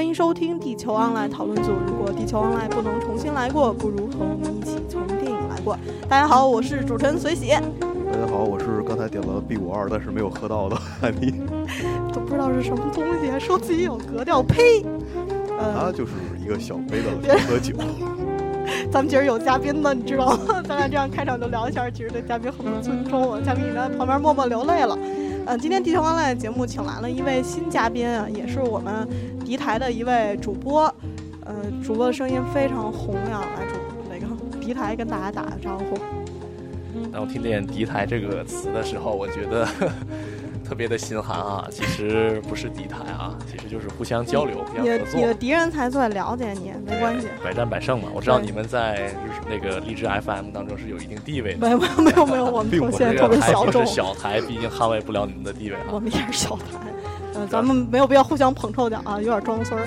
欢迎收听地球 online 讨论组。如果地球 online 不能重新来过，不如和我们一起从电影来过。大家好，我是主持人随喜。大家好，我是刚才点了 B 五二，但是没有喝到的海米。都不知道是什么东西，还说自己有格调，呸！它就是一个小杯的喝酒。咱们今儿有嘉宾呢，你知道吗？咱俩这样开场就聊一下，其实对嘉宾很不尊重。嘉宾已经在旁边默默流泪了。嗯，今天地球 online 节目请来了一位新嘉宾啊，也是我们敌台的一位主播。呃，主播的声音非常洪亮，来主那个敌台跟大家打个招呼。当我听见“敌台”这个词的时候，我觉得 特别的心寒啊！其实不是敌台啊，其实就是互相交流、互相合作。你的敌人才最了解你，没关系。百战百胜嘛，我知道你们在那个励志 FM 当中是有一定地位的。没有没有没有没有，我们现在特别小众。小台毕竟捍卫不了你们的地位啊。我们也是小台，呃，咱们没有必要互相捧臭脚啊，有点装孙儿。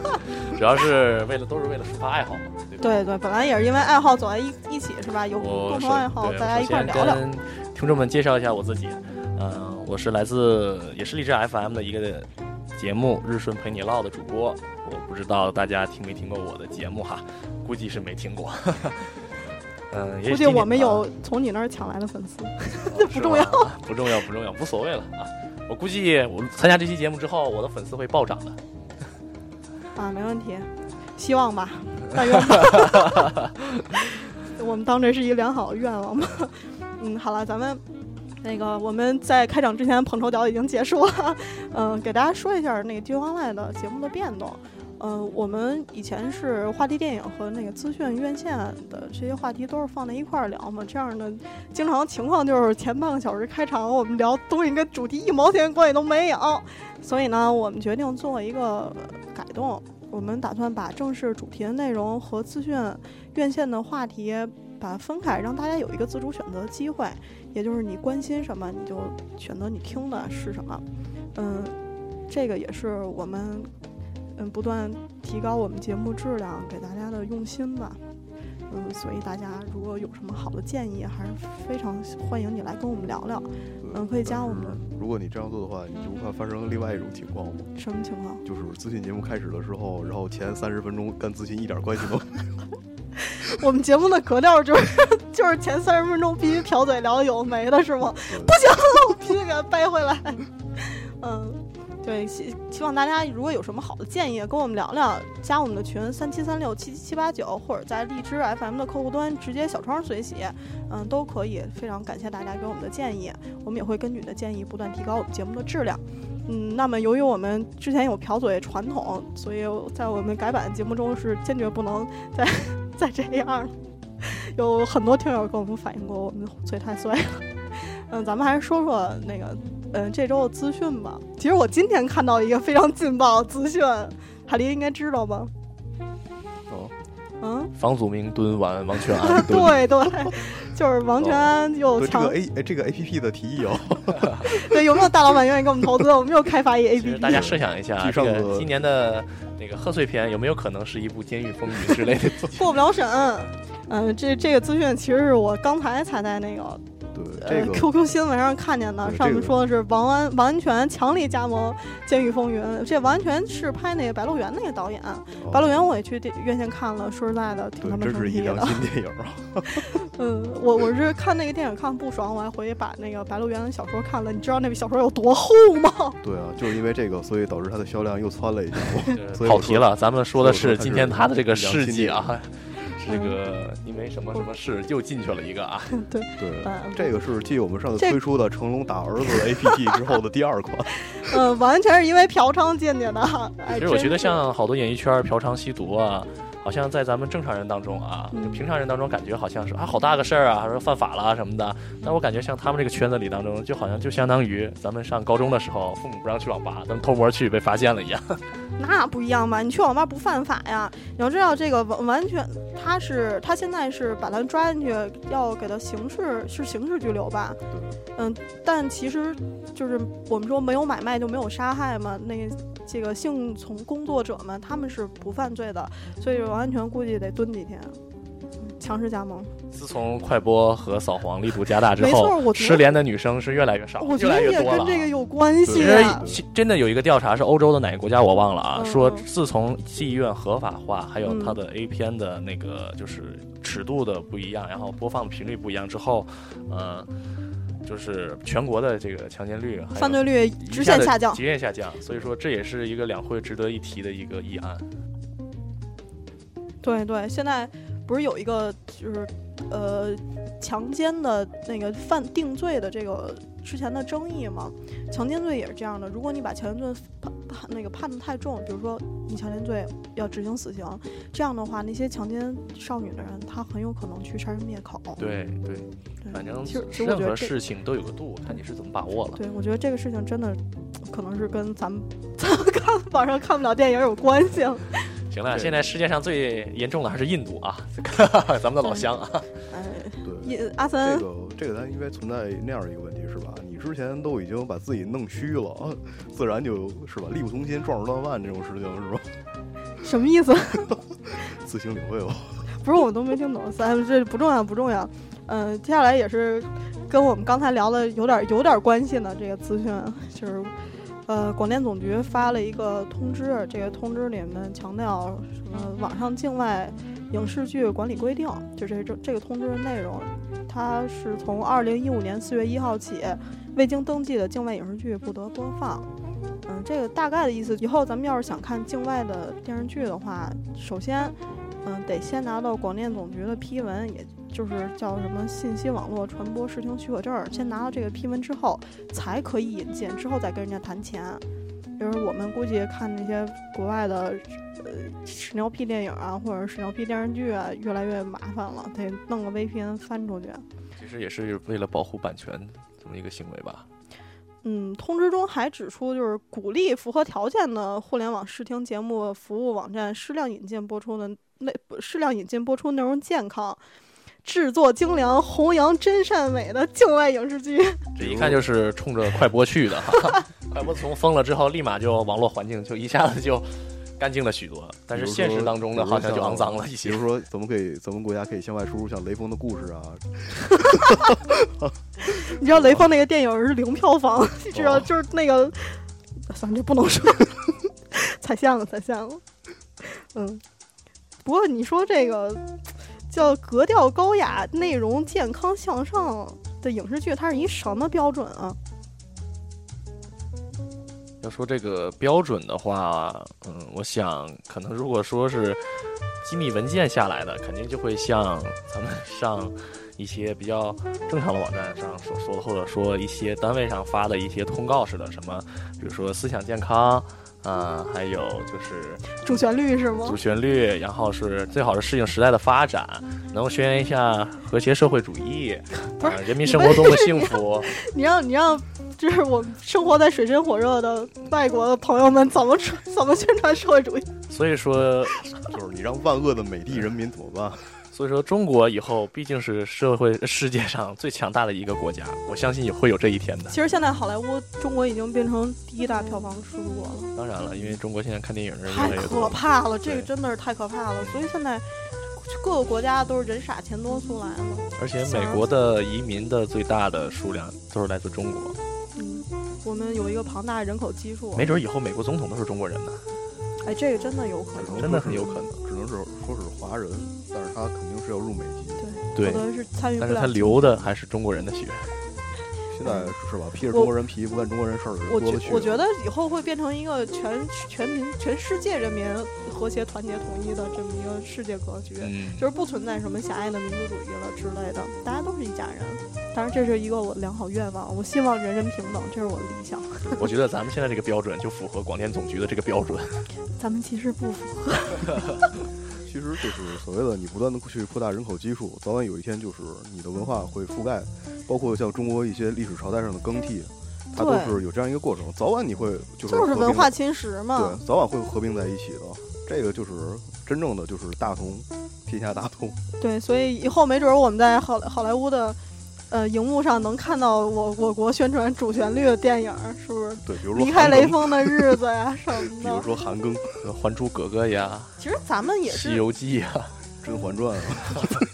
主要是为了都是为了抒发爱好嘛，对对，本来也是因为爱好走在一一起是吧？有共同爱好，大家一块聊聊。听众们介绍一下我自己，嗯，我是来自也是荔枝 FM 的一个节目《日顺陪你唠》的主播。我不知道大家听没听过我的节目哈，估计是没听过。嗯，估计我们有从你那儿抢来的粉丝，不重要，不重要，不重要，无所谓了啊。我估计我参加这期节目之后，我的粉丝会暴涨的。啊，没问题，希望吧，但愿吧。我们当这是一个良好的愿望吧。嗯，好了，咱们那个我们在开场之前捧臭脚已经结束了。嗯，给大家说一下那个《地球 online》的节目的变动。嗯，我们以前是话题电影和那个资讯院线的这些话题都是放在一块儿聊嘛。这样的经常情况就是前半个小时开场我们聊东西跟主题一毛钱关系都没有。所以呢，我们决定做一个改动，我们打算把正式主题的内容和资讯院线的话题把它分开，让大家有一个自主选择的机会。也就是你关心什么，你就选择你听的是什么。嗯，这个也是我们嗯不断提高我们节目质量给大家的用心吧。嗯，所以大家如果有什么好的建议，还是非常欢迎你来跟我们聊聊。嗯，可以加我们。如果你这样做的话，你就不怕发生另外一种情况吗？什么情况？就是资讯节目开始的时候，然后前三十分钟跟资讯一点关系都没有。我们节目的格调就是 就是前三十分钟必须瓢嘴聊有没的是吗？不行，我必须给他掰回来。嗯。对，希希望大家如果有什么好的建议，跟我们聊聊，加我们的群三七三六七七七八九，或者在荔枝 FM 的客户端直接小窗随喜，嗯，都可以。非常感谢大家给我们的建议，我们也会根据你的建议不断提高我们节目的质量。嗯，那么由于我们之前有瓢嘴传统，所以在我们改版节目中是坚决不能再 再这样了。有很多听友跟我们反映过，我们嘴太碎了。嗯，咱们还是说说那个。嗯，这周的资讯吧。其实我今天看到一个非常劲爆的资讯，海狸应该知道吧？哦，嗯，房祖名蹲完王全安。对对，就是王全安又抢。这个 A 这个 A P P 的提议哦。对，有没有大老板愿意给我们投资？我们又开发一 A P P。大家设想一下，这个今年的那个贺岁片有没有可能是一部《监狱风云》之类的？过不了审。嗯，这这个资讯其实是我刚才才在那个。呃，QQ 新闻上看见的，上面说的是王安王安全强力加盟《监狱风云》。这王安全是拍那个《白鹿原》那个导演，《白鹿原》我也去电院线看了，说实在的，挺他妈生气的。新电影啊！嗯，我我是看那个电影看不爽，我还回去把那个《白鹿原》的小说看了。你知道那个小说有多厚吗？对啊，就是因为这个，所以导致它的销量又窜了一下。跑题了，咱们说的是今天他的这个事迹啊。这个因为什么什么事又进去了一个啊？对对，这个是继我们上次推出的成龙打儿子 APP 之后的第二款。嗯，完全是因为嫖娼进去的。其实我觉得像好多演艺圈嫖娼吸毒啊。好像在咱们正常人当中啊，平常人当中感觉好像是啊，好大个事儿啊，说犯法了什么的。但我感觉像他们这个圈子里当中，就好像就相当于咱们上高中的时候，父母不让去网吧，咱们偷摸去被发现了一样。那不一样吧？你去网吧不犯法呀？你要知道这个完完全，他是他现在是把他抓进去，要给他刑事是刑事拘留吧？嗯，但其实就是我们说没有买卖就没有杀害嘛。那这个性从工作者们他们是不犯罪的，所以。王安全估计得蹲几天，强势加盟。自从快播和扫黄力度加大之没错后，我失联的女生是越来越少，我觉越来得也跟越多了啊。这个有关系其啊。实真的有一个调查是欧洲的哪个国家我忘了啊，嗯说嗯自从妓院合法化，还有嗯它的 A 片的那个就是尺度的不一样，然后播放频率不一样之后，呃，就是全国的这个强奸率犯罪率直线下降。直线下降。所以说这也是一个两会值得一提的一个议案。对对，现在不是有一个就是呃强奸的那个犯定罪的这个之前的争议嘛？强奸罪也是这样的，如果你把强奸罪判判那个判的太重，比如说你强奸罪要执行死刑，这样的话，那些强奸少女的人，他很有可能去杀人灭口。对对，对反正其实我任何觉得事情都有个度，看你是怎么把握了。对，我觉得这个事情真的可能是跟咱们 咱们看网上看不了电影有关系。行了，现在世界上最严重的还是印度啊，咱们的老乡啊。哎，对，也阿森这个这个咱应该存在那样一个？你之前都已经把自己弄虚了，啊 自然就是吧，力不从心，壮士断腕这种事情是吧？什么意思？自行领会吧。不是我都没听懂，三这不重要不重要。嗯、接下来也是跟我们刚才聊的有点有点关系呢这个资讯，就是呃，广电总局发了一个通知，这个通知里面强调什么网上境外影视剧管理规定，就这这这个通知的内容，它是从二零一五年四月一号起，未经登记的境外影视剧不得播放。嗯，这个大概的意思，以后咱们要是想看境外的电视剧的话，首先，嗯，得先拿到广电总局的批文，也就是叫什么信息网络传播视听许可证，先拿到这个批文之后，才可以引进，之后再跟人家谈钱。就是我们估计看那些国外的，呃，屎尿屁电影啊，或者屎尿屁电视剧啊，越来越麻烦了，得弄个 VPN 翻出去。其实也是为了保护版权这么一个行为吧。嗯，通知中还指出，就是鼓励符合条件的互联网视听节目服务网站适量引进播出的内适量引进播出内容健康、制作精良、弘扬真善美的境外影视剧。这一看就是冲着快播去的哈。快播从封了之后，立马就网络环境就一下子就干净了许多，但是现实当中呢，好像就肮脏了一些比如。说，咱们可以，咱们国家可以向外输入像雷锋的故事啊，你知道雷锋那个电影是零票房，你知道哦就是那个，算了，这不能说，踩线了，踩线了。嗯，不过你说这个叫格调高雅、内容健康向上的影视剧，它是一什么标准啊？要说这个标准的话，嗯，我想可能如果说是机密文件下来的，肯定就会像咱们 上一些比较正常的网站上所说的，或者说一些单位上发的一些通告似的，什么，比如说思想健康。啊、还有就是主旋律是吗主？旋律，然后是最好是适应时代的发展，能够宣扬一下和谐社会主义，不是啊，人民生活多么幸福。你要你让，就是我们生活在水深火热的外国的朋友们怎么传怎么宣传社会主义？所以说，就是你让万恶的美帝人民怎么办？所以说，中国以后毕竟是社会世界上最强大的一个国家，我相信也会有这一天的。其实现在好莱坞中国已经变成第一大票房输出国了。当然了，因为中国现在看电影的人越太可来越多，怕了，这个真的是太可怕了。所以现在各个国家都是人傻钱多出来的。而且美国的移民的最大的数量都是来自中国，嗯，我们有一个庞大的人口基数，没准以后美国总统都是中国人呢。哎，这个真的有可能。真的很有可能，只能是说是华人，但是他肯定是要入美籍。对可，能是参与不了。但是他流的还是中国人的血。现在是吧，披着中国人皮不干中国人事儿的人我觉多了去。我觉得以后会变成一个全全民全世界人民和谐团结统一的这么一个世界格局。嗯，就是不存在什么狭隘的民族主义了之类的，大家都是一家人。当然，这是一个我良好愿望，我希望人人平等，这是我的理想。我觉得咱们现在这个标准就符合广电总局的这个标准。咱们其实不符合。其实就是所谓的你不断的去扩大人口基数，早晚有一天就是你的文化会覆盖，包括像中国一些历史朝代上的更替，它都是有这样一个过程，早晚你会就是就是文化侵蚀嘛。对，早晚会合并在一起的。这个就是真正的就是大同，天下大同。对，所以以后没准儿我们在好好莱坞的呃荧幕上能看到我我国宣传主旋律的电影儿，是不是？对，比如说离开，雷锋的日子呀什么的 比如。说韩庚，《还珠格格》呀，其实咱们也是《西，游记》呀，《甄嬛传》啊，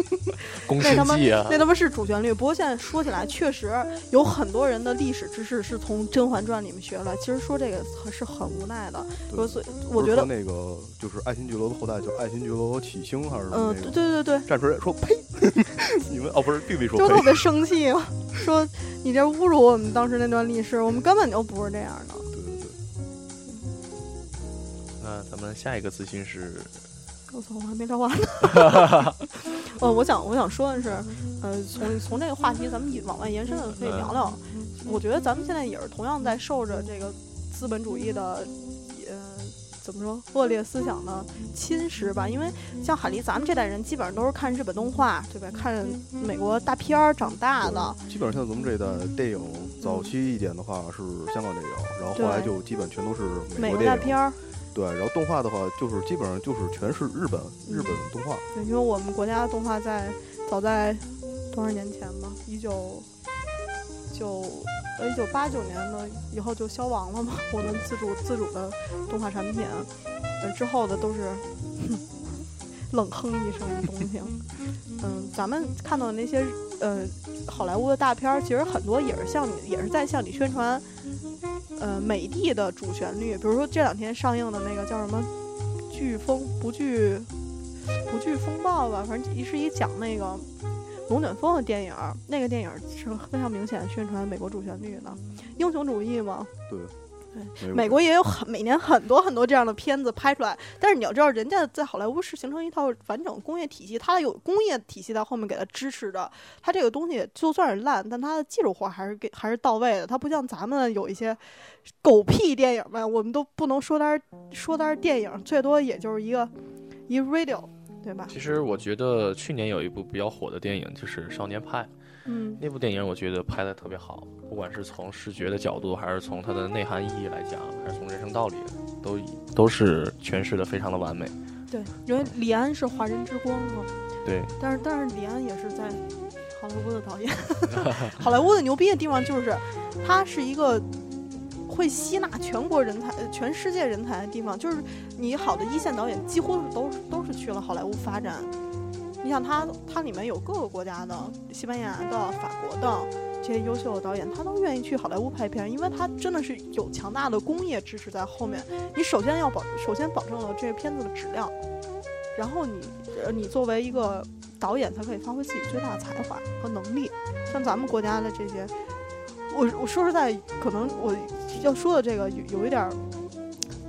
宫那他妈心计啊，那他妈是主旋律。不过现在说起来，确实有很多人的历史知识是从《甄嬛传》里面学来。其实说这个很是很无奈的。对说所以我觉得，那个就是爱新觉罗的后代叫爱新觉罗启星还是什么嗯，那个，对对对对，站出来说呸，你们哦不是并没说，就特别生气，说你这侮辱我们当时那段历史，我们根本就不是这样的。对对对，那咱们下一个资讯是，我操，我还没聊完呢。呃，我想我想说的是，呃，从从这个话题咱们往外延伸的可以聊聊。我觉得咱们现在也是同样在受着这个资本主义的，呃，怎么说恶劣思想的侵蚀吧。因为像海狸，咱们这代人基本上都是看日本动画，对吧？看美国大片儿长大的。基本上像咱们这一代电影，早期一点的话是香港电影，然后后来就基本全都是美国电影。国大片儿，对，然后动画的话，就是基本上就是全是日本日本动画。对因为我们国家的动画在早在多少年前吧，一九九呃一九八九年的以后就消亡了嘛。我们自主自主的动画产品，呃之后的都是哼 冷哼一声的东西。嗯，咱们看到的那些呃好莱坞的大片儿，其实很多也是向你也是在向你宣传呃美帝的主旋律，比如说这两天上映的那个叫什么《飓风不惧不惧风暴》吧，反正一是一讲那个龙卷风的电影，那个电影是非常明显宣传美国主旋律的英雄主义嘛。对美国也有很每年很多很多这样的片子拍出来，但是你要知道，人家在好莱坞是形成一套完整工业体系，它有工业体系在后面给它支持着，它这个东西就算是烂，但它的技术活还是给还是到位的，它不像咱们有一些狗屁电影们，我们都不能说它是说它是电影，最多也就是一个一个 radio，对吧？其实我觉得去年有一部比较火的电影就是《少年派》，嗯，那部电影我觉得拍的特别好，不管是从视觉的角度，还是从它的内涵意义来讲，还是从人生道理，都都是诠释的非常的完美。对，因为李安是华人之光嘛，对，但是但是李安也是在好莱坞的导演，好莱坞的牛逼的地方就是，他是一个会吸纳全国人才、呃全世界人才的地方。就是你好的一线导演几乎都是都是去了好莱坞发展。你想他，它里面有各个国家的，西班牙的、法国的这些优秀的导演，他都愿意去好莱坞拍片，因为他真的是有强大的工业支持在后面。你首先要保，首先保证了这个片子的质量，然后你，你作为一个导演才可以发挥自己最大的才华和能力。像咱们国家的这些，我我说实在，可能我要说的这个有有一点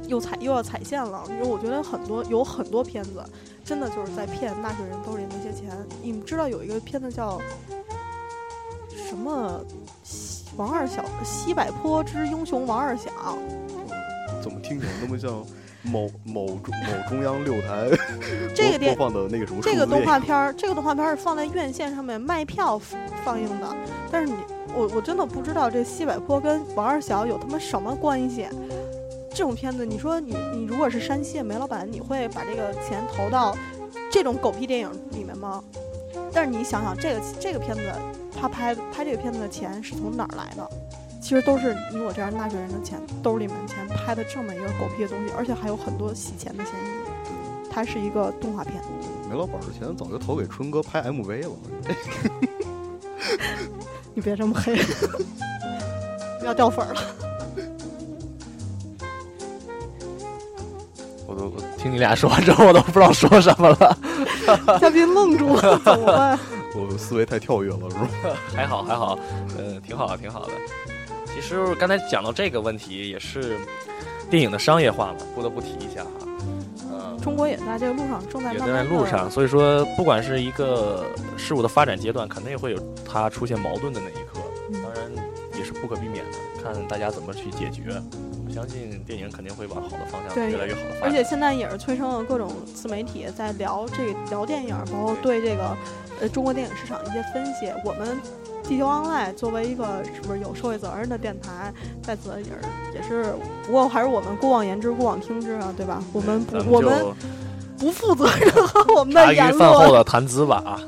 又踩又要踩线了，因为我觉得很多有很多片子真的就是在骗纳税人兜里那些钱。你们知道有一个片子叫什么？西王二小西柏坡之英雄王二小，怎么听起来那么像某某中某中央六台这个电播播放的那个什么这个动画片儿，这个动画片儿是放在院线上面卖票放映的，但是你我我真的不知道这西柏坡跟王二小有他妈什么关系。这种片子，你说你你如果是山西的煤老板，你会把这个钱投到这种狗屁电影里面吗？但是你想想，这个这个片子，他拍拍这个片子的钱是从哪儿来的？其实都是你我这样纳税人的钱，兜里面的钱拍的这么一个狗屁的东西，而且还有很多洗钱的嫌疑。它是一个动画片。煤老板的钱早就投给春哥拍 MV 了。你别这么黑，要掉粉儿了。我都我听你俩说完之后，我都不知道说什么了。嘉宾愣住了，怎么办？我思维太跳跃了，是吧？还好还好，呃，挺好的挺好的。其实刚才讲到这个问题，也是电影的商业化嘛，不得不提一下哈。呃，中国也在这个路上，正在也在路上，。所以说不管是一个事物的发展阶段，肯定会有它出现矛盾的那一刻，嗯当然也是不可避免的，看大家怎么去解决。我相信电影肯定会往好的方向对越来越好的发展。而且现在也是催生了各种自媒体在聊这个聊电影，包括对这个呃中国电影市场的一些分析。我们地球 online 作为一个是不是有社会责任的电台，在此也是也是，不过还是我们过往言之，过往听之啊，对吧？我们不咱我们不负责任和我们的言论。饭后的谈资吧啊。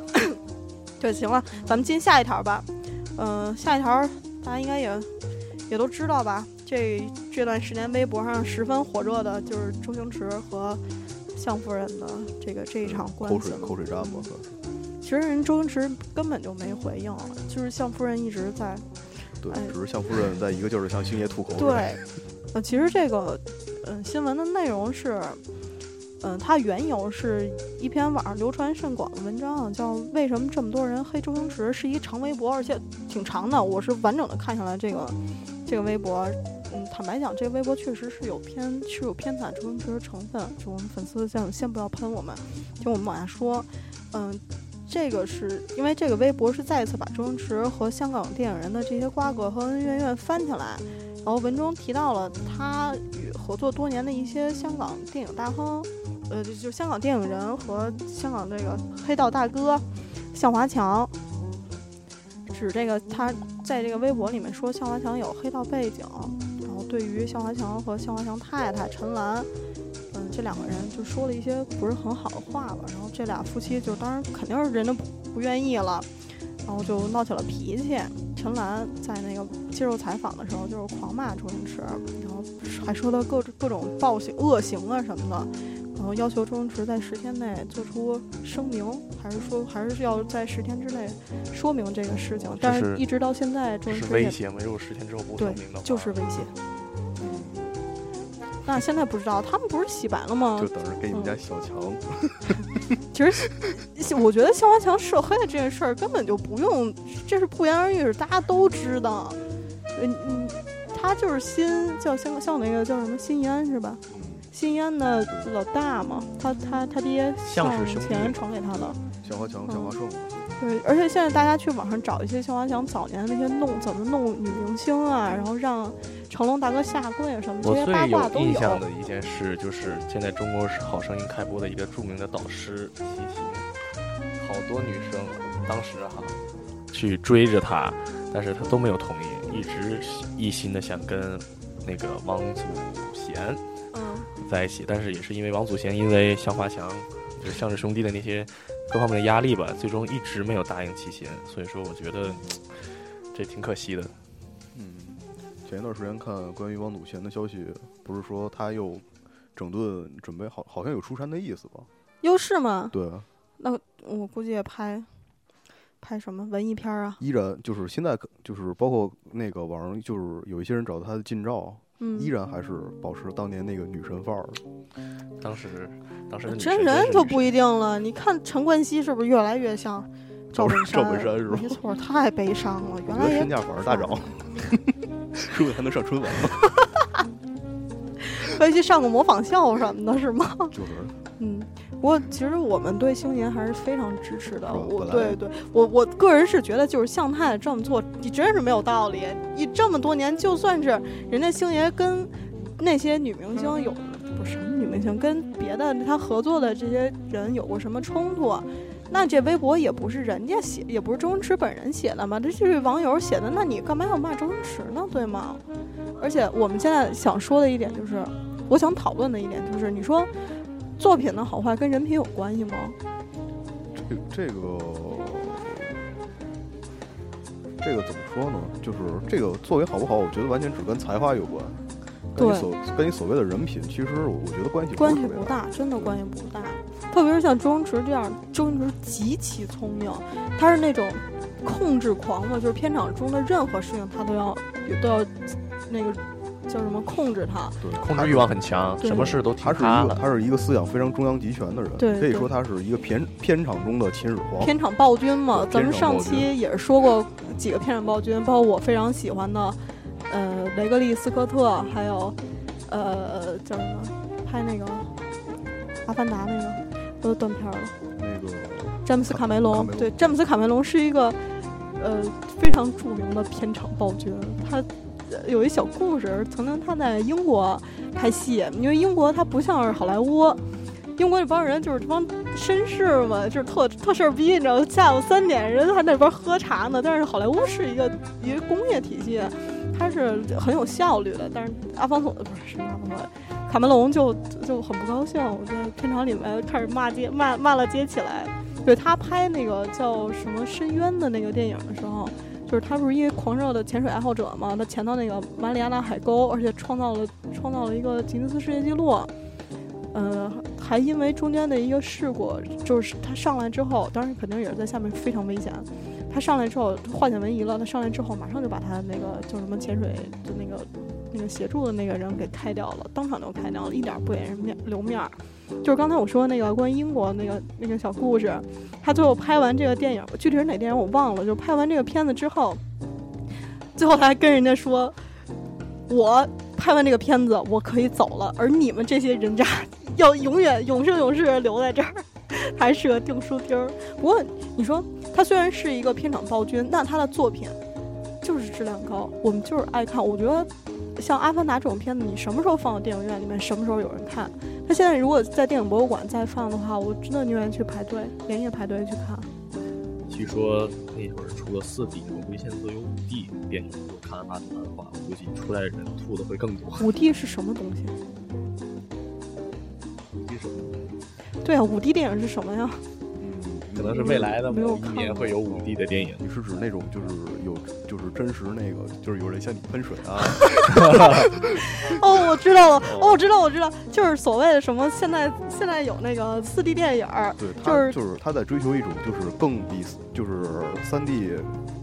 对，行了，咱们进下一条吧。嗯、下一条大家应该也也都知道吧？这这段时间微博上十分火热的就是周星驰和向夫人的这个这一场官口水。口水战吧，算是。其实人周星驰根本就没回应，就是向夫人一直在对哎，只是向夫人在一个劲儿的向星爷吐口水。对，呃，其实这个，嗯、新闻的内容是，嗯、它缘由是一篇网上流传甚广的文章，叫《为什么这么多人黑周星驰》，是一长微博，而且挺长的。我是完整的看下来这个这个微博，嗯，坦白讲，这个微博确实是有偏是有偏袒周星驰的成分。就我们粉丝先先不要喷我们，就我们往下说，嗯。这个是因为这个微博是再一次把周星驰和香港电影人的这些瓜葛和恩恩怨怨翻起来，然后文中提到了他与合作多年的一些香港电影大亨，呃，就就香港电影人和香港这个黑道大哥向华强，指这个他在这个微博里面说向华强有黑道背景，对于向华强和向华强太太陈岚，嗯，这两个人就说了一些不是很好的话吧，然后这俩夫妻就当然肯定是人家不不愿意了，然后就闹起了脾气。陈岚在那个接受采访的时候，就是狂骂周星驰，然后还说他各种各种暴行、恶行啊什么的，然后要求周星驰在十天内做出声明，还是说还是要在十天之内说明这个事情。但是是一直到现在，周星驰也威胁没有十天之后不对声明的话，就是威胁。那现在不知道，他们不是洗白了吗就？等着给你们家小强。其实，我觉得向华强涉黑的这件事儿根本就不用，这是不言而喻，大家都知道。嗯嗯，他就是新叫香像那个叫什么新义安是吧？新义安的老大嘛，他他他爹向向氏兄弟前传给他的。向华强、向华胜，对，而且现在大家去网上找一些向华强早年的那些弄怎么弄女明星啊，然后让成龙大哥下跪啊什么，这我些八卦都有。印象的一件事，就是现在《中国好声音》开播的一个著名的导师好多女生当时哈去追着他，但是他都没有同意，一直一心的想跟那个王祖贤嗯，在一起，但是也是因为王祖贤因为向华强就是向氏兄弟的那些各方面的压力吧，最终一直没有答应齐秦，所以说我觉得这挺可惜的。嗯，前一段时间看关于王祖贤的消息，不是说他又整顿准备好，好像有出山的意思吧？优势吗，对，那我估计也拍拍什么文艺片啊，依然就是现在就是包括那个网上就是有一些人找到他的近照，嗯，依然还是保持当年那个女神范儿。当时，当时女真神人就不一定了。你看陈冠希是不是越来越像赵本山赵本山是吧没错，太悲伤了。原来身价反而大涨，是不是还能上春晚吗？回去上个模仿秀什么的，是吗？就是嗯，不过其实我们对星爷还是非常支持的。我对对，我我个人是觉得，就是向太太这么做，你真是没有道理。你这么多年，就算是人家星爷跟那些女明星有不是什么女明星，跟别的他合作的这些人有过什么冲突，那这微博也不是人家写，也不是周星驰本人写的嘛，这就是网友写的，那你干嘛要骂周星驰呢？对吗？而且我们现在想说的一点就是，我想讨论的一点就是，你说作品的好坏跟人品有关系吗？这这个这个怎么说呢？就是这个作为好不好，我觉得完全只跟才华有关。跟所跟你所谓的人品，其实我我觉得关系关系不大，真的关系不大。特别是像周星驰这样，周星驰极其聪明，他是那种控制狂嘛，就是片场中的任何事情他都要都要那个叫什么控制他。对控制欲望很强，什么事都听他是一个。他是一个思想非常中央集权的人，可以说他是一个片片场中的秦始皇。片场暴君嘛，咱们上期也是说过几个片场暴君，包括我非常喜欢的，呃，雷格利·斯科特，还有呃叫什么，拍那个《阿凡达》那个都断片了。那个詹姆斯·卡梅隆，梅隆对，詹姆斯·卡梅隆是一个呃非常著名的片场暴君。他呃有一小故事，曾经他在英国拍戏，因为英国他不像是好莱坞，英国这帮人就是这帮绅士嘛，就是特特事儿逼，你知道，下午三点人还那边喝茶呢。但是好莱坞是一个一个工业体系，它是很有效率的。但是阿方索不是什么阿方索，卡梅隆就就很不高兴，我在片场里面开始骂街骂骂了街起来。对他拍那个叫什么《深渊》的那个电影的时候，就是他不是因为狂热的潜水爱好者嘛，他潜到那个马里亚纳海沟，而且创造了创造了一个吉尼斯世界纪录。呃，还因为中间的一个事故，就是他上来之后，当然肯定也是在下面非常危险。他上来之后化险为夷了，他上来之后马上就把他那个叫什么潜水就那个那个协助的那个人给开掉了，当场就开掉了，一点不给人面留面儿。就是刚才我说那个关于英国那个那个小故事，他最后拍完这个电影，具体是哪电影我忘了。就拍完这个片子之后，最后他还跟人家说：“我拍完这个片子，我可以走了，而你们这些人渣要永远永生永世留在这儿，还是个钉书钉儿。”不过你说他虽然是一个片场暴君，那他的作品就是质量高，我们就是爱看。我觉得像《阿凡达》这种片子，你什么时候放到电影院里面，什么时候有人看。他现在如果在电影博物馆再放的话，我真的宁愿去排队，连夜排队去看。据说那会儿出了四 D，我估计现在都有五 D 电影。如果看阿凡达的话，我估计出来人吐的会更多。五 D 是什么东西？五 D 是什么？对啊，五 D 电影是什么呀？可能是未来的没有某一年会有五 D 的电影。你是指那种就是有就是真实那个，就是有人向你喷水啊？哦，我知道了，哦，我知道，我知道，就是所谓的什么，现在现在有那个四 D 电影儿，对，就是他就是他在追求一种就是更比就是三 D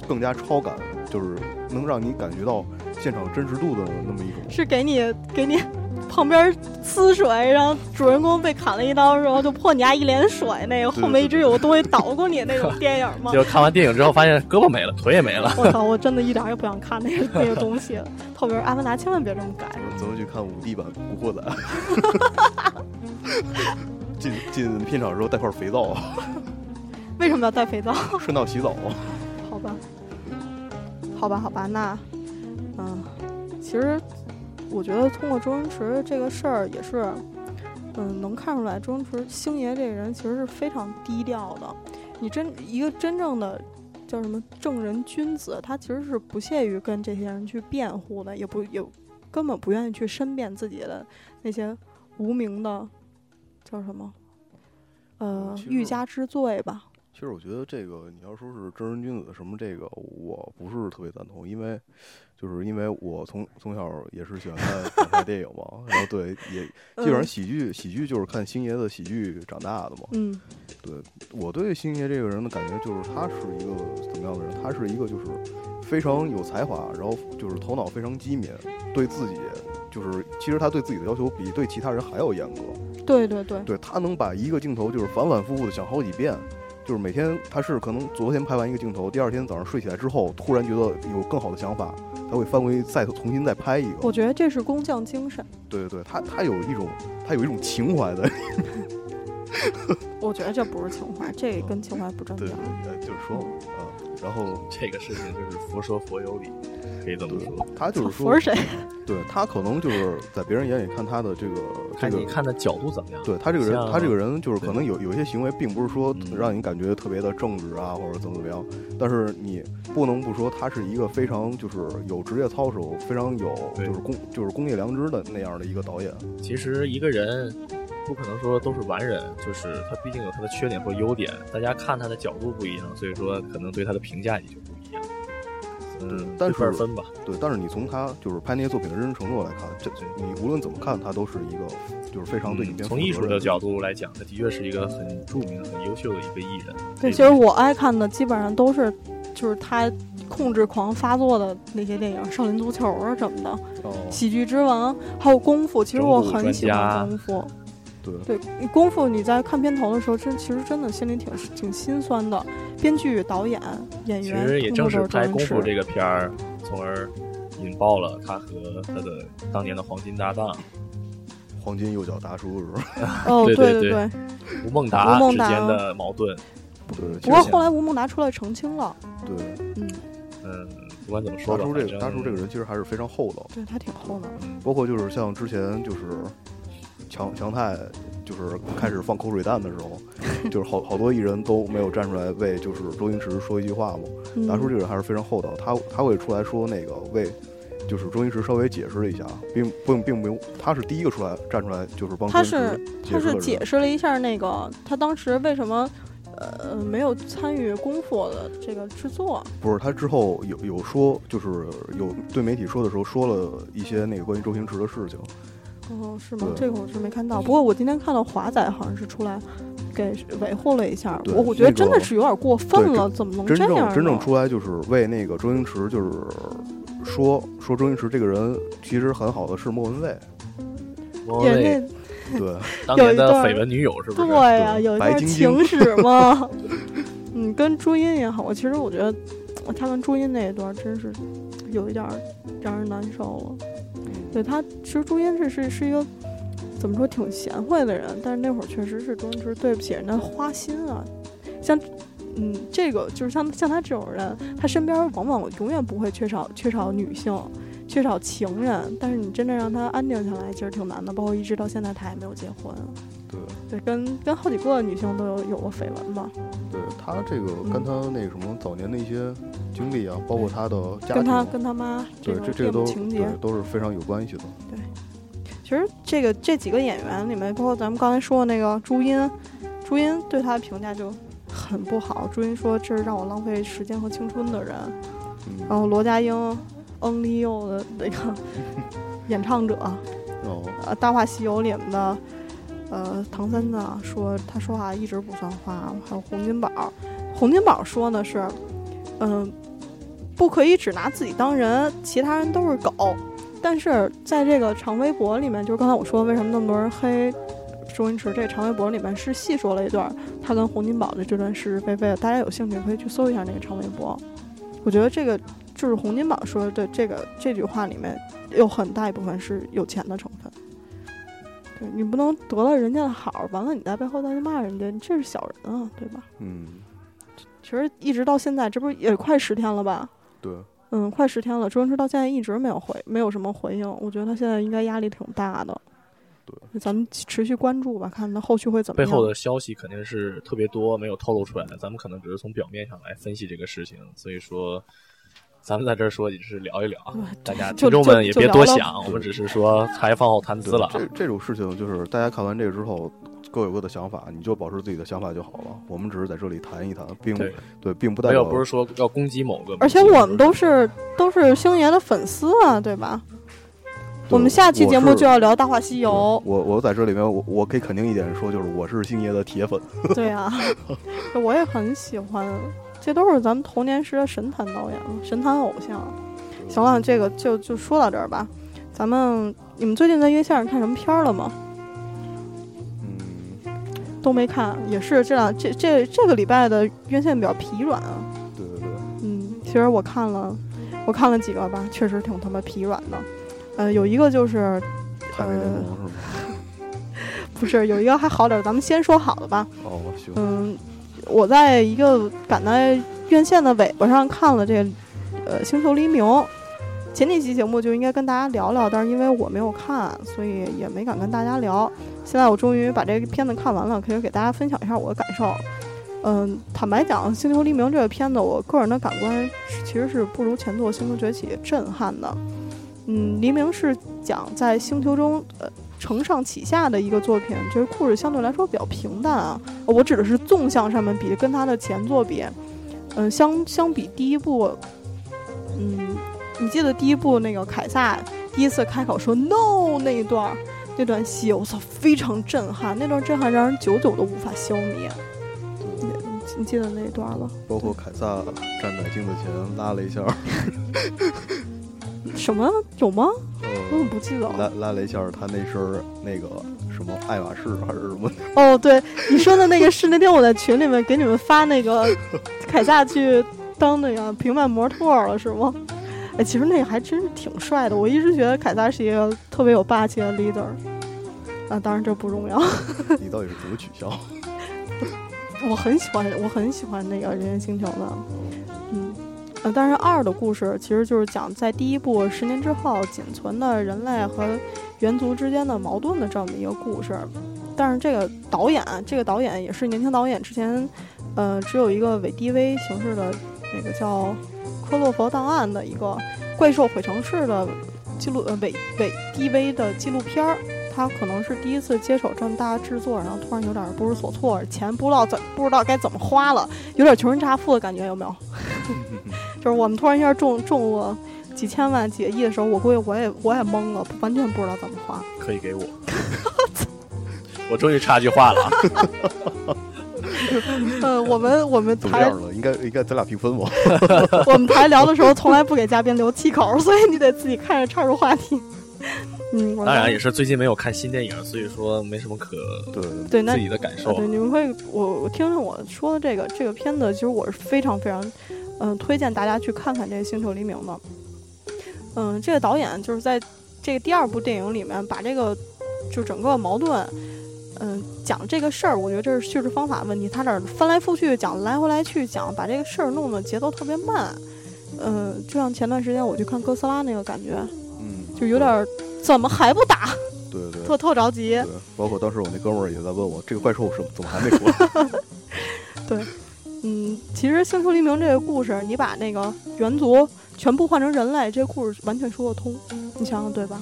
更加超感，就是能让你感觉到现场真实度的那么一种。是给你给你旁边呲水，然后主人公被砍了一刀，然后就泼你家一脸水，那个后面一直有个东西捣过你那种电影吗？就 看完电影之后，发现胳膊没了，腿也没了。我操！我真的一点也不想看那个那个东西了。后边《阿凡达》千万别这么改。咱们去看五 D 版《古惑仔》，进进片场的时候带块肥皂，为什么要带肥皂？顺道洗澡。好吧，好吧，好吧，那，嗯，其实我觉得通过周星驰这个事儿也是，嗯，能看出来周星驰星爷这个人其实是非常低调的。你真一个真正的叫什么正人君子，他其实是不屑于跟这些人去辩护的，也不也根本不愿意去申辩自己的那些无名的叫什么，呃欲加之罪吧。其实我觉得这个你要说是正人君子什么这个，我不是特别赞同，因为就是因为我从从小也是喜欢看港台电影嘛，然后对也基本上嗯喜剧喜剧就是看星爷的喜剧长大的嘛。嗯对我对星爷这个人的感觉就是他是一个怎么样的人？他是一个就是非常有才华，然后就是头脑非常机敏，对自己就是其实他对自己的要求比对其他人还要严格。对对对，对他能把一个镜头就是反反复复的想好几遍，就是每天他是可能昨天拍完一个镜头，第二天早上睡起来之后，突然觉得有更好的想法，他会翻回去再重新再拍一个。我觉得这是工匠精神。对对对，他他有一种他有一种情怀的，我觉得这不是情怀，这跟情怀不沾对边对。呃，就是说啊，然后 这个事情就是佛说佛有理，可以这么说。他就是说佛是，谁？对他可能就是在别人眼里看他的这个这个看你看的角度怎么样？对他这个人，他这个人就是可能有有一些行为，并不是说嗯让你感觉特别的正直啊，或者怎么怎么样，但是你不能不说他是一个非常就是有职业操守，非常有就是工就是工业良知的那样的一个导演。其实一个人不可能说都是完人，就是他毕竟有他的缺点或优点，大家看他的角度不一样，所以说可能对他的评价也就不一样。嗯，但是分吧。对，但是你从他就是拍那些作品的认真程度来看，这你无论怎么看，他都是一个就是非常对影片嗯从艺术的角度来讲，他的确是一个很著名、很优秀的一个艺人。对，其实我爱看的基本上都是，就是他控制狂发作的那些电影，《少林足球》啊什么的，哦，《喜剧之王》，还有《功夫》。其实我很喜欢中《功夫》。对对，你功夫你在看片头的时候，真其实真的心里挺挺心酸的。编剧、导演、演员其员，实也正是拍《功夫》这个，片儿，从而引爆了他和他的当年的黄金搭档黄金右脚大叔是吧？哦，对对对对。吴孟达吴孟达之间的矛盾。对，不过后来吴孟达出来澄清了，对嗯，嗯，不管怎么说吧，大叔这个大叔这个人其实还是非常厚道。对他挺厚的。包括就是像之前就是强强泰就是开始放口水弹的时候，就是好好多艺人都没有站出来为就是周星驰说一句话嘛。嗯达叔这个人还是非常厚道，他他会出来说那个为就是周星驰稍微解释了一下，并并并不用他是第一个出来站出来就是帮他是他是。解释了一下那个他当时为什么呃没有参与功夫的这个制作。不是他之后有有说就是有对媒体说的时候说了一些那个关于周星驰的事情，哦，是吗？这个我是没看到。不过我今天看到华仔好像是出来给维护了一下，我我觉得真的是有点过分对了，怎么能这样真正出来就是为那个周星驰，就是说说周星驰这个人其实很好的是莫文蔚，莫文蔚对，当年的有一段绯闻女友是不是？对呀、对有一段情史嘛。嗯，跟朱茵也好，我其实我觉得他跟朱茵那一段真是有一点让人难受了。对他，其实朱茵是是是一个怎么说挺贤惠的人，但是那会儿确实是朱茵是对不起人家花心啊。像嗯，这个就是像像他这种人，他身边往往永远不会缺少缺少女性，缺少情人。但是你真的让他安定下来，其实挺难的。包括一直到现在他也没有结婚。对对，跟跟好几个女性都有有过绯闻吧，对他这个嗯跟他那什么早年的一些经历啊，包括他的家跟他，跟他妈对这这个都情节对，都是非常有关系的。对其实这个这几个演员里面，包括咱们刚才说的那个朱茵，朱茵对他的评价就很不好。朱茵说这是让我浪费时间和青春的人。嗯，然后罗家英，Only You 的那个 演唱者，哦，呃，《大话西游》里面的呃唐三呢说他说话一直不算话，还有洪金宝，洪金宝说呢是，嗯、不可以只拿自己当人，其他人都是狗。但是在这个长微博里面，就是刚才我说为什么那么多人黑周星驰，这个长微博里面是细说了一段他跟洪金宝的这段是是非非的，大家有兴趣可以去搜一下那个长微博。我觉得这个就是洪金宝说的这个这句话里面有很大一部分是有钱的成分。对你不能得了人家的好，完了你在背后再去骂人家，你这是小人啊，对吧？嗯，其实一直到现在，这不是也快十天了吧？对，嗯，快十天了，周星驰到现在一直没有回，没有什么回应。我觉得他现在应该压力挺大的。对，咱们持续关注吧，看他后续会怎么样。背后的消息肯定是特别多，没有透露出来的。咱们可能只是从表面上来分析这个事情，所以说，咱们在这儿说也是聊一聊，大家听众们也别多想，我们只是说茶余饭后谈资了啊。这这种事情就是大家看完这个之后各有各的想法，你就保持自己的想法就好了。我们只是在这里谈一谈，并对，对，并不代表不是说要攻击某个，而且我们都是都是星爷的粉丝啊，对吧？我们下期节目就要聊《大话西游我我在这里面，我我可以肯定一点说，就是我是星爷的铁粉。》。对啊，我也很喜欢，这都是咱们童年时的神坛导演了，神坛偶像。行了，这个就就说到这儿吧。咱们你们最近在院线上看什么片儿了吗？嗯，都没看，也是这两这这这个礼拜的院线比较疲软啊。对对对，嗯，其实我看了，我看了几个吧，确实挺他妈疲软的。呃，有一个就是太美联盟是？不是有一个还好点儿，咱们先说好的吧。哦，行，嗯，我在一个赶在院线的尾巴上看了这呃《星球黎明》，前几期节目就应该跟大家聊聊，但是因为我没有看，所以也没敢跟大家聊。现在我终于把这个片子看完了，可以给大家分享一下我的感受。嗯，坦白讲，《星球黎明》这个片子，我个人的感官其实是不如前作《星球崛起》震撼的。嗯，黎明是讲在星球中呃承上启下的一个作品，就是故事相对来说比较平淡啊。我指的是纵向上面比，跟他的前作比，嗯、相相比第一部，嗯，你记得第一部那个凯撒第一次开口说 “no” 那一段，那段戏，我操，非常震撼，那段震撼让人久久都无法消灭。你记得那一段了？包括凯撒站在镜子前拉了一下，什么有吗？我怎么呃，不记得了？拉拉了一下他那身儿那个什么爱马仕还是什么？哦，对，你说的那个是那天我在群里面给你们发那个 凯撒去当那个平面模特了，是吗？哎，其实那个还真是挺帅的。我一直觉得凯撒是一个特别有霸气的 leader。啊，当然这不重要。你到底是怎么取消？我很喜欢，我很喜欢那个《人猿星球》的，嗯，呃，但是二的故事其实就是讲在第一部十年之后仅存的人类和猿族之间的矛盾的这么一个故事。但是这个导演，这个导演也是年轻导演，之前呃只有一个伪 DV 形式的那个叫《科洛佛档案》的一个怪兽毁城市的记录呃伪伪 DV 的纪录片儿。他可能是第一次接手这么大的制作，然后突然有点不知所措，钱不知道怎不知道该怎么花了，有点穷人乍富的感觉，有没有？就是我们突然一下中中了几几千万、几个亿的时候，我估计我也我也懵了，完全不知道怎么花。可以给我。我终于插句话了，呃，我们我们台怎么样了？应该应该咱俩平分吧？我们台聊的时候从来不给嘉宾留气口，所以你得自己看着插入话题。嗯，当然也是最近没有看新电影，所以说没什么可对对，那自己的感受。对，你们会我我听听我说的这个这个片子，其实我是非常非常嗯、呃推荐大家去看看这个《星球黎明》的。嗯，这个导演就是在这个第二部电影里面把这个就整个矛盾。嗯，讲这个事儿，我觉得这是叙事方法问题。他这儿翻来覆去讲，来回来去讲，把这个事儿弄得节奏特别慢。嗯，就像前段时间我去看哥斯拉那个感觉，嗯，就有点儿怎么还不打，对对特特着急。对，包括当时我那哥们儿也在问我，这个怪兽是怎么还没出来？对？嗯，其实《星球黎明》这个故事，你把那个猿族全部换成人类，这个故事完全说得通。你想想对吧？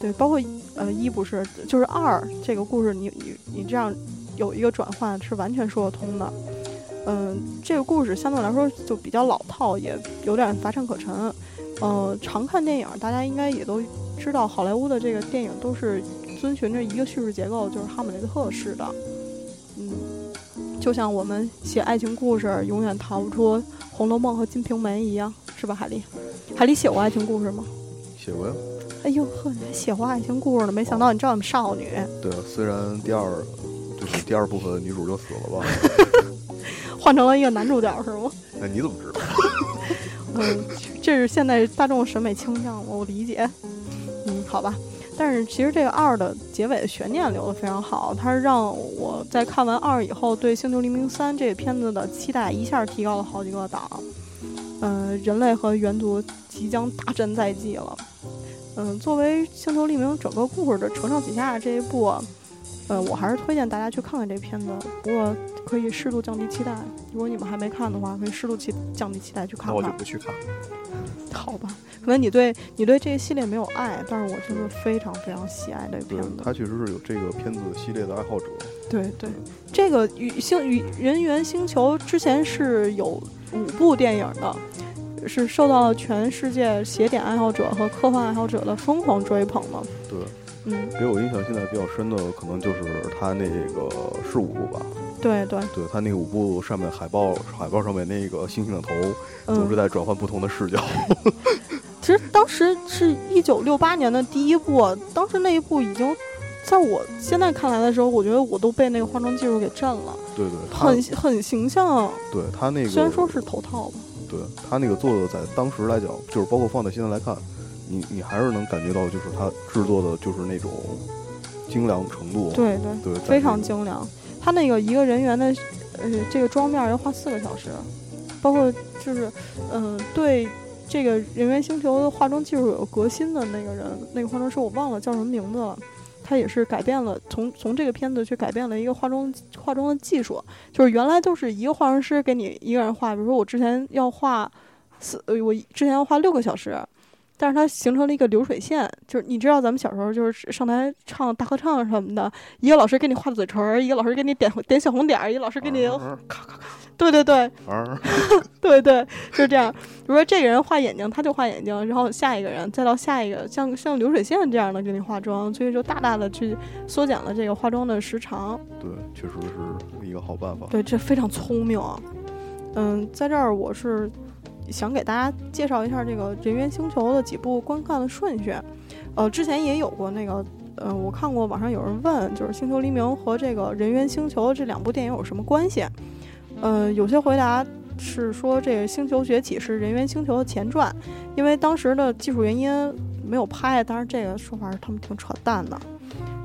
对，对包括呃一不是，就是二这个故事你，你你这样有一个转换是完全说得通的。嗯，这个故事相对来说就比较老套，也有点乏善可陈。呃，常看电影，大家应该也都知道，好莱坞的这个电影都是遵循着一个叙事结构，就是哈姆雷特式的。嗯，就像我们写爱情故事，永远逃不出《红楼梦》和《金瓶梅》一样，是吧，海丽？海丽写过爱情故事吗？写过呀。哎呦呵，你还写过爱情故事呢？没想到你这么少女。对，虽然第二就是第二部分女主就死了吧，换成了一个男主角是吗？那你怎么知道？嗯，这是现在大众审美倾向，我理解。好吧。但是其实这个二的结尾的悬念留得非常好，它让我在看完二以后，对《星球黎明三》这个片子的期待一下提高了好几个档。嗯、人类和猿族即将大战在即了。嗯，作为《星球黎明》整个故事的承上启下这一部，呃，我还是推荐大家去看看这片子。不过可以适度降低期待，如果你们还没看的话，可以适度期降低期待去看那我就。不去看。好吧，可能你对你对这个系列没有爱，但是我真的非常非常喜爱这个片子。他确实是有这个片子系列的爱好者。对对，这个与星与人猿星球之前是有五部电影的，是受到了全世界写点爱好者和科幻爱好者的疯狂追捧嘛。对，嗯，给我印象现在比较深的，可能就是他那个是五部吧。对对，对他那个五部上面海报海报上面那个星星的头，总是嗯，在转换不同的视角。其实当时是一九六八年的第一部，当时那一部已经。在我现在看来的时候，我觉得我都被那个化妆技术给震了，对对，很很形象。对他那个虽然说是头套吧，对他那个做的，在当时来讲，就是包括放在现在来看，你你还是能感觉到，就是它制作的就是那种精良程度。对对，对，非常精良。他那个一个人员的，呃，这个妆面要花四个小时，包括就是，嗯、对这个人员星球的化妆技术有革新的那个人，那个化妆师我忘了叫什么名字了。他也是改变了，从从这个片子去改变了一个化妆化妆的技术，就是原来都是一个化妆师给你一个人画，比如说我之前要画四，呃，我之前要画六个小时，但是它形成了一个流水线，就是你知道咱们小时候就是上台唱大合唱什么的，一个老师给你画嘴唇儿，一个老师给你点点小红点儿，一个老师给你，咔咔咔对对对啊，对对，就是这样。比如说这个人画眼睛，他就画眼睛，然后下一个人再到下一个，像像流水线这样的给你化妆，所以就大大的去缩减了这个化妆的时长。对，确实是一个好办法。对，这非常聪明啊。嗯，在这儿我是想给大家介绍一下这个《人猿星球》的几部观看的顺序。呃，之前也有过那个，呃，我看过网上有人问，就是《星球黎明》和这个《人猿星球》这两部电影有什么关系？呃，有些回答是说这个《星球崛起》是《人猿星球》的前传，因为当时的技术原因没有拍。当然，这个说法是他们挺扯淡的。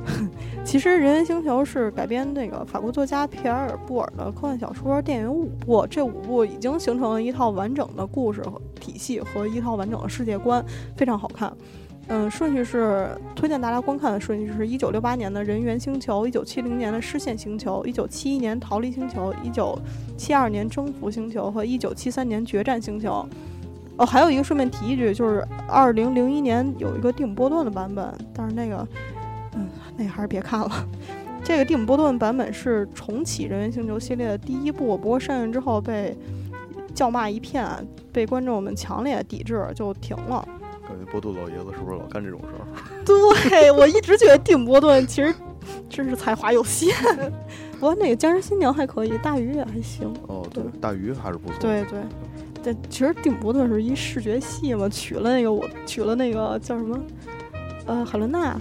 其实《人猿星球》是改编那个法国作家皮埃尔·布尔的科幻小说，电影五部，这五部已经形成了一套完整的故事和体系和一套完整的世界观，非常好看。嗯，顺序是推荐大家观看的顺序是：一九六八年的《人猿星球》，一九七零年的《失陷星球》，一九七一年《逃离星球》，一九七二年《征服星球》和一九七三年《决战星球》。哦，还有一个顺便提一句，就是二零零一年有一个定·波段的版本，但是那个，嗯，那个还是别看了。这个蒂姆·波顿版本是重启《人猿星球》系列的第一部，不过上映之后被叫骂一片，被观众们强烈抵制，就停了。感觉波顿老爷子是不是老干这种事儿？对我一直觉得蒂姆·波顿其实真是才华有限。不过那个《僵尸新娘》还可以，《大鱼》也还行。哦，对对，大鱼还是不错。对对，对，其实蒂姆·波顿是一视觉系嘛，娶了那个我娶了那个叫什么，呃，海伦娜，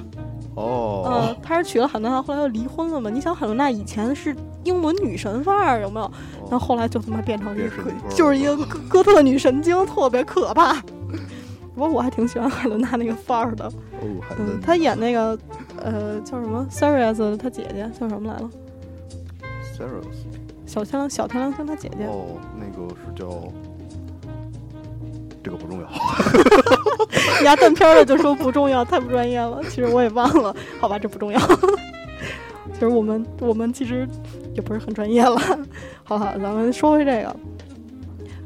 哦呃，，他是娶了海伦娜，后来又离婚了嘛。你想海伦娜以前是英伦女神范儿，有没有？哦然后后来就他妈变成一个就是一个哥哥特女神经，特别可怕。不过我还挺喜欢海伦娜那个范儿的。哦，海嗯，伦，她演那个呃叫什么 s e r i u s 她姐姐叫什么来了？Serious，小天狼小天狼星她姐姐。哦，那个是叫，这个不重要。牙断片了就说不重要，太不专业了。其实我也忘了，好吧，这不重要。其实我们我们其实也不是很专业了。好好，咱们说回这个。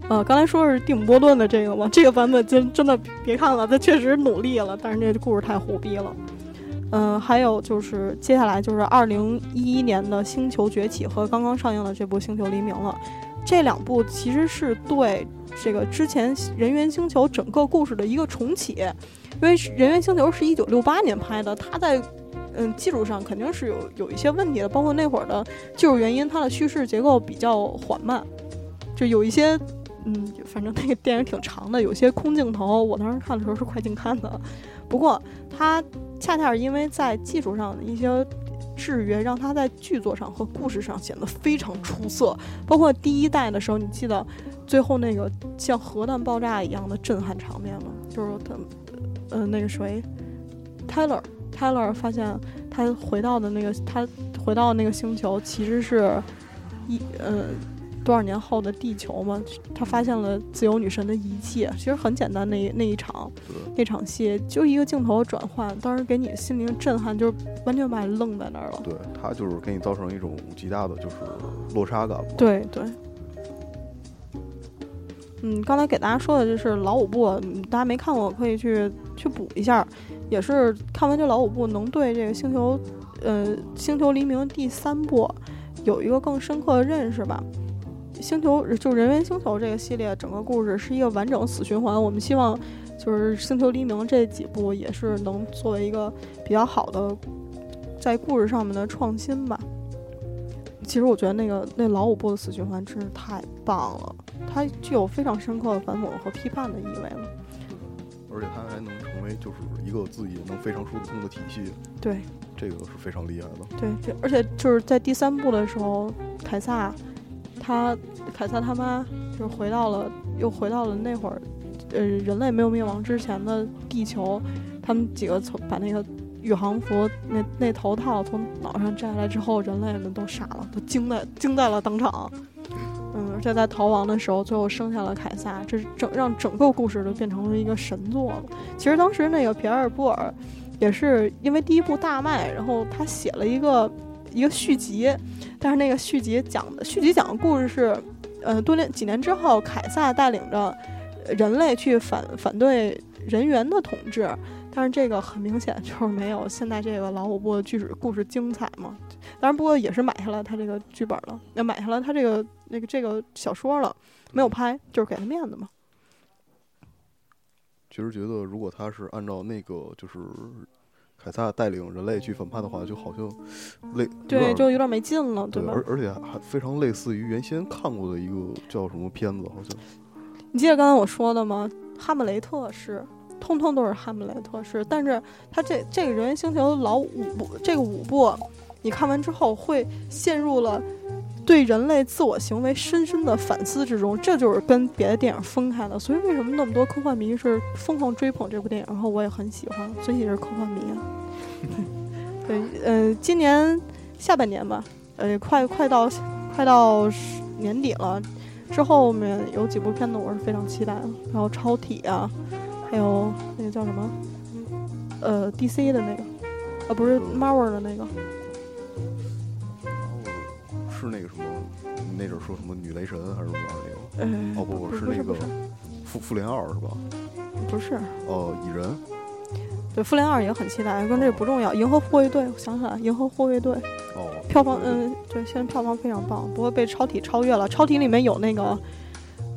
呃，刚才说是蒂姆·波顿的这个嘛，这个版本真真的别看了，他确实努力了，但是这故事太虎逼了。嗯、还有就是接下来就是二零一一年的《星球崛起》和刚刚上映的这部《星球黎明》了。这两部其实是对这个之前《人猿星球》整个故事的一个重启，因为《人猿星球》是一九六八年拍的，它在嗯技术上肯定是有有一些问题的，包括那会儿的技术原因，它的叙事结构比较缓慢，就有一些嗯，反正那个电影挺长的，有些空镜头，我当时看的时候是快进看的，不过它恰恰是因为在技术上的一些。制约让他在剧作上和故事上显得非常出色，包括第一代的时候，你记得最后那个像核弹爆炸一样的震撼场面吗？就是他，呃，那个谁，Tyler，Tyler 发现他回到的那个他回到那个星球其实是一呃多少年后的地球嘛，他发现了自由女神的遗弃，其实很简单那一那一场那场戏就一个镜头转换，当时给你心灵震撼，就是完全把你愣在那儿了。对，他就是给你造成一种极大的就是落差感。对对。嗯，刚才给大家说的就是老五部，嗯大家没看过可以去去补一下，也是看完这老五部能对这个星球，呃，星球黎明第三部有一个更深刻的认识吧。星球就人猿星球这个系列，整个故事是一个完整死循环。我们希望就是星球黎明这几部也是能作为一个比较好的在故事上面的创新吧。其实我觉得那个那老五部的死循环真是太棒了，它具有非常深刻的反讽和批判的意味了。而且它还能成为就是一个自己能非常说得通的体系，对这个是非常厉害的。对，这而且就是在第三部的时候，凯撒他凯撒他妈就回到了又回到了那会儿，呃，人类没有灭亡之前的地球，他们几个从把那个宇航服那那头套从脑上摘下来之后，人类们都傻了，都惊在 惊在了当场。嗯，而且在逃亡的时候，最后生下了凯撒，这是整让整个故事都变成了一个神作了。其实当时那个皮埃尔波尔也是因为第一部大卖，然后他写了一个一个续集，但是那个续集讲的续集讲的故事是，呃，多年几年之后，凯撒带领着人类去反反对人猿的统治，但是这个很明显就是没有现在这个老五部的剧史故事精彩嘛。当然，不过也是买下了他这个剧本了，也买下了他这个那个这个小说了，没有拍，就是给他面子嘛。其实觉得如果他是按照那个就是凯撒带领人类去反叛的话，就好像类对，就有点没劲了，对，吧？而而且还非常类似于原先看过的一个叫什么片子，好像你记得刚才我说的吗？哈姆雷特是，通通都是哈姆雷特是，但是他这这个人猿星球老五部这个五部，你看完之后会陷入了对人类自我行为深深的反思之中，这就是跟别的电影分开的。所以为什么那么多科幻迷是疯狂追捧这部电影，然后我也很喜欢，所以也是科幻迷啊。对，呃，今年下半年吧，呃，快快到快到年底了。之后面有几部片子我是非常期待的，然后超体啊，还有那个叫什么，呃，DC 的那个，啊不是 Marvel 的那个，是那个什么，那阵儿说什么女雷神还是什么那个？呃，哦不不是那个复复联二是吧？不是，哦，蚁人对，复联二也很期待，跟这不重要。银河护卫队，我想起来，银河护卫队哦，票房，嗯，对，现在票房非常棒，不过被超体超越了。超体里面有那个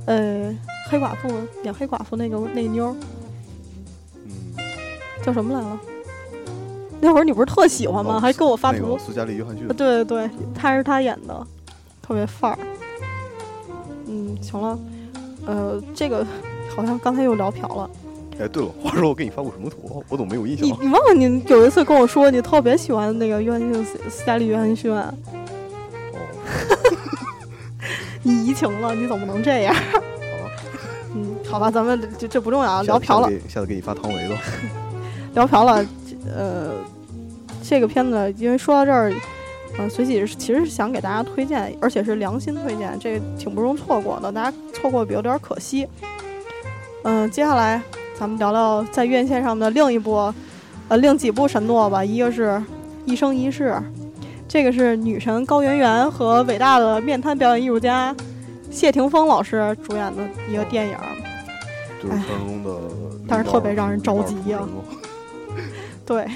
呃，黑寡妇演黑寡妇那个那妞儿嗯，叫什么来了？那会儿你不是特喜欢吗？哦还给我发图那个。斯嘉丽·约翰逊啊，，对对对，他是他演的，特别范儿。嗯，行了，呃，这个好像刚才又聊瓢了。哎，对了，话说我给你发过什么图？我怎么没有印象啊？你你忘了你有一次跟我说你特别喜欢那个约翰逊斯斯嘉丽约翰逊，哦，你移情了，你怎么能这样？好吧，嗯，好吧，咱们这这不重要，下聊瓢了下，次给你发汤唯的。聊瓢了。呃，这个片子因为说到这儿，呃，随喜其实是想给大家推荐，而且是良心推荐，这个挺不容错过的，大家错过有点可惜。嗯、接下来咱们聊聊在院线上的另一部，呃，另几部神作吧。一个是《一生一世》，这个是女神高圆圆和伟大的面瘫表演艺术家谢霆锋老师主演的一个电影。就是传说中的，但是特别让人着急呀对，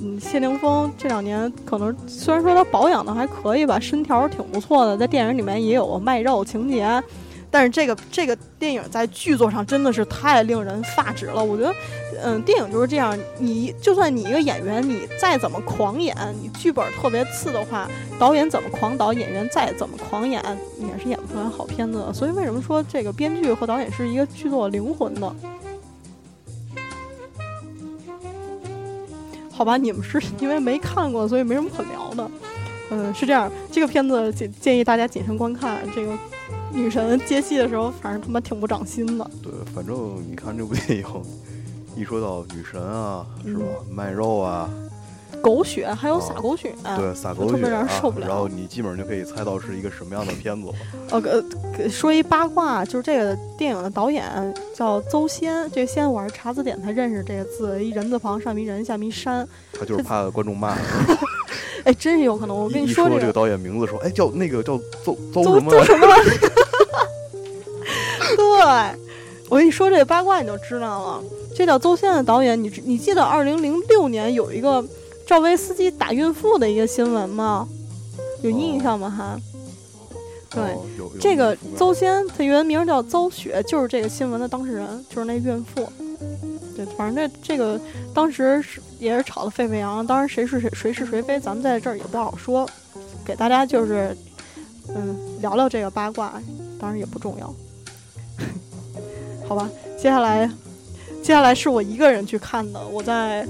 嗯，谢霆锋这两年可能虽然说他保养的还可以吧，身条挺不错的，在电影里面也有卖肉情节，但是这个这个电影在剧作上真的是太令人发指了。我觉得，嗯，电影就是这样，你就算你一个演员，你再怎么狂演，你剧本特别次的话，导演怎么狂导，演员再怎么狂演，也是演不出来好片子的。所以为什么说这个编剧和导演是一个剧作灵魂呢？好吧，你们是 因为没看过，所以没什么可聊的。嗯，是这样，这个片子建建议大家谨慎观看。这个女神接戏的时候，反正他妈挺不长心的。对，反正你看这部电影，一说到女神啊，是吧？嗯卖肉啊，狗血还有哦撒狗血，对，撒狗血特别让人啊受不了然后你基本上就可以猜到是一个什么样的片子了。呃，呃呃说一八卦，就是这个电影的导演叫邹仙，这个仙我是查字典才认识这个字，一人字旁上面一人下面一山，他就是怕观众骂。哎，真是有可能。我跟一你这个说这个导演名字，说哎叫那个叫邹邹邹什么？对，我跟你说这个八卦你就知道了。这叫邹仙的导演，你你记得二零零六年有一个赵薇司机打孕妇的一个新闻吗？有印象吗？还？对这个邹仙，他原名叫邹雪，就是这个新闻的当事人，就是那孕妇。对，反正这这个当时是也是吵得沸沸扬扬，当然谁是谁谁是谁非，咱们在这儿也不好说，给大家就是嗯聊聊这个八卦，当然也不重要。好吧，接下来接下来是我一个人去看的，我在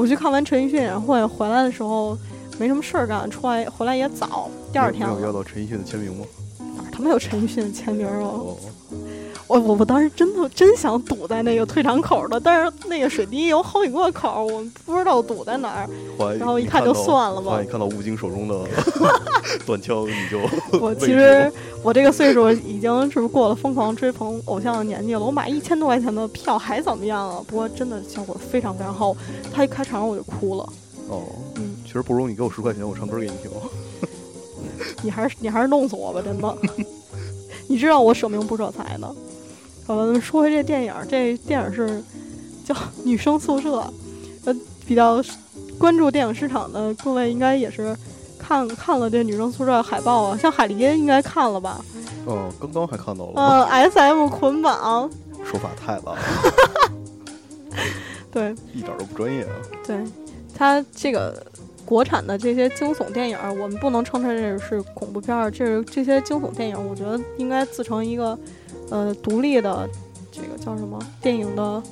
我去看完陈奕迅演唱会回来的时候没什么事儿干，出来回来也早，第二天了没有要。到陈奕迅的签名吗？哪他妈有陈奕迅的签名啊？哦，我我我当时真的真想堵在那个退场口的，但是那个水滴有好几个口，我不知道堵在哪儿。然后一看就算了吧你看到吴京手中的 短枪，你就我其实我这个岁数已经是过了疯狂追捧偶像的年纪了。我买一千多块钱的票还怎么样啊？不过真的效果非常非常好。他一开场我就哭了。哦，嗯，其实不如你给我十块钱，我唱歌给你听。你还是你还是弄死我吧，真的。你知道我舍命不舍财的。好了，咱们说回这电影，这电影是叫《女生宿舍》，呃，比较关注电影市场的各位应该也是看看了这《女生宿舍》海报啊，像海狸应该看了吧？嗯，刚刚还看到了，呃，S M 捆绑，手法太烂了，对一点都不专业啊。对，它这个。国产的这些惊悚电影，我们不能称它这是恐怖片儿，这是这些惊悚电影，我觉得应该自成一个呃独立的这个叫什么电影的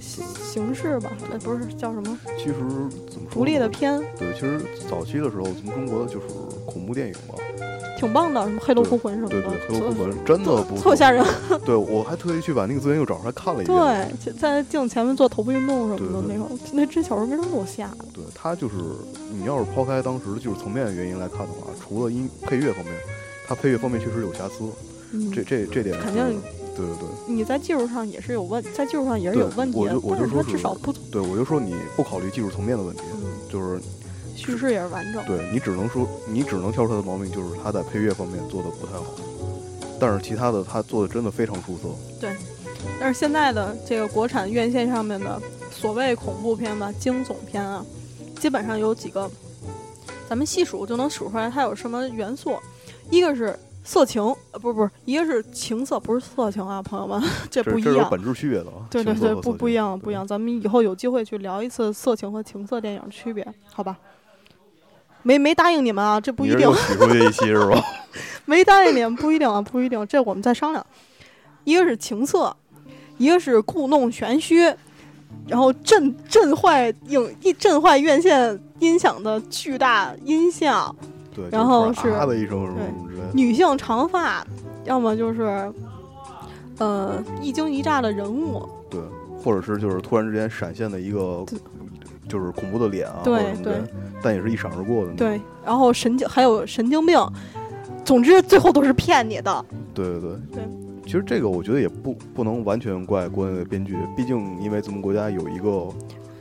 形形式吧？呃，不是叫什么其实怎么说？独立的片，对，其实早期的时候，咱们中国的就是恐怖电影嘛。挺棒的，什么《黑楼孤魂》什么的，对对，黑楼孤魂真的不错，特吓人。对我还特意去把那个资源又找出来看了一遍。对，在镜子前面做头部运动什么的对对那种，那这小时候为什么给我吓的？对，它就是你要是抛开当时的技术层面的原因来看的话，除了音配乐方面，它配乐方面确实有瑕疵。嗯，这这这点肯定对对对你在技术上也是有问，在技术上也是有问题的我就，我就说是至少不对，我就说你不考虑技术层面的问题，嗯就是叙事也是完整。对你只能说你只能挑出它的毛病，就是它在配乐方面做的不太好。但是其他的他做的真的非常出色。对但是现在的这个国产院线上面的所谓恐怖片吧、惊悚片啊，基本上有几个，咱们细数就能数出来它有什么元素。一个是色情，呃，不是不是，一个是情色，不是色情啊，朋友们，这这不一样。这有本质区别的啊。对对对，不不一样，不一样。咱们以后有机会去聊一次色情和情色电影区别，好吧？没没答应你们啊，这不一定？没答应你们，不一定啊，不一定，这我们再商量。一个是情色，一个是故弄玄虚，然后震震坏影一震坏院线音响的巨大音效，对，然后是啊的一声什么什么之类的。女性长发，要么就是呃一惊一乍的人物，对，或者是就是突然之间闪现的一个，就是恐怖的脸啊，对或者什么之类的，但也是一闪而过的。对，然后神经还有神经病，总之最后都是骗你的。对对对对其实这个我觉得也不不能完全怪国内的编剧，毕竟因为咱们国家有一个，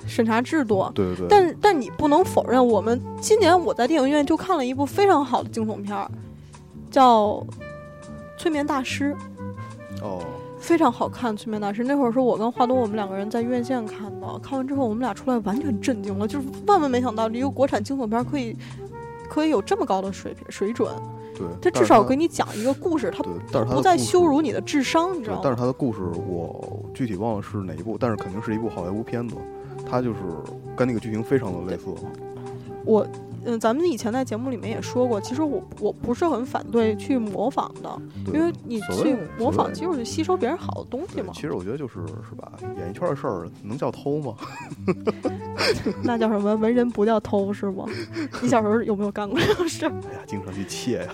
审查制度，对对对，但但你不能否认，我们今年我在电影院就看了一部非常好的惊悚片儿，叫《催眠大师》，哦，非常好看。《催眠大师》那会儿是我跟华东我们两个人在院线看的，看完之后我们俩出来完全震惊了，就是万万没想到一个国产惊悚片儿可以可以有这么高的水平水准。对，它但是它至少给你讲一个故事，它对，但是它不再羞辱你的智商，你知道，吗但是吗？他的故事我具体忘了是哪一部，但是肯定是一部好莱坞片子，它就是跟那个剧情非常的类似。我，嗯，咱们以前在节目里面也说过，其实我我不是很反对去模仿的，因为你去模仿所谓就是吸收别人好的东西嘛，其实我觉得就是是吧，演艺圈的事儿能叫偷吗？那叫什么文人不叫偷是吗？你小时候有没有干过这种事儿？哎呀，经常去窃呀，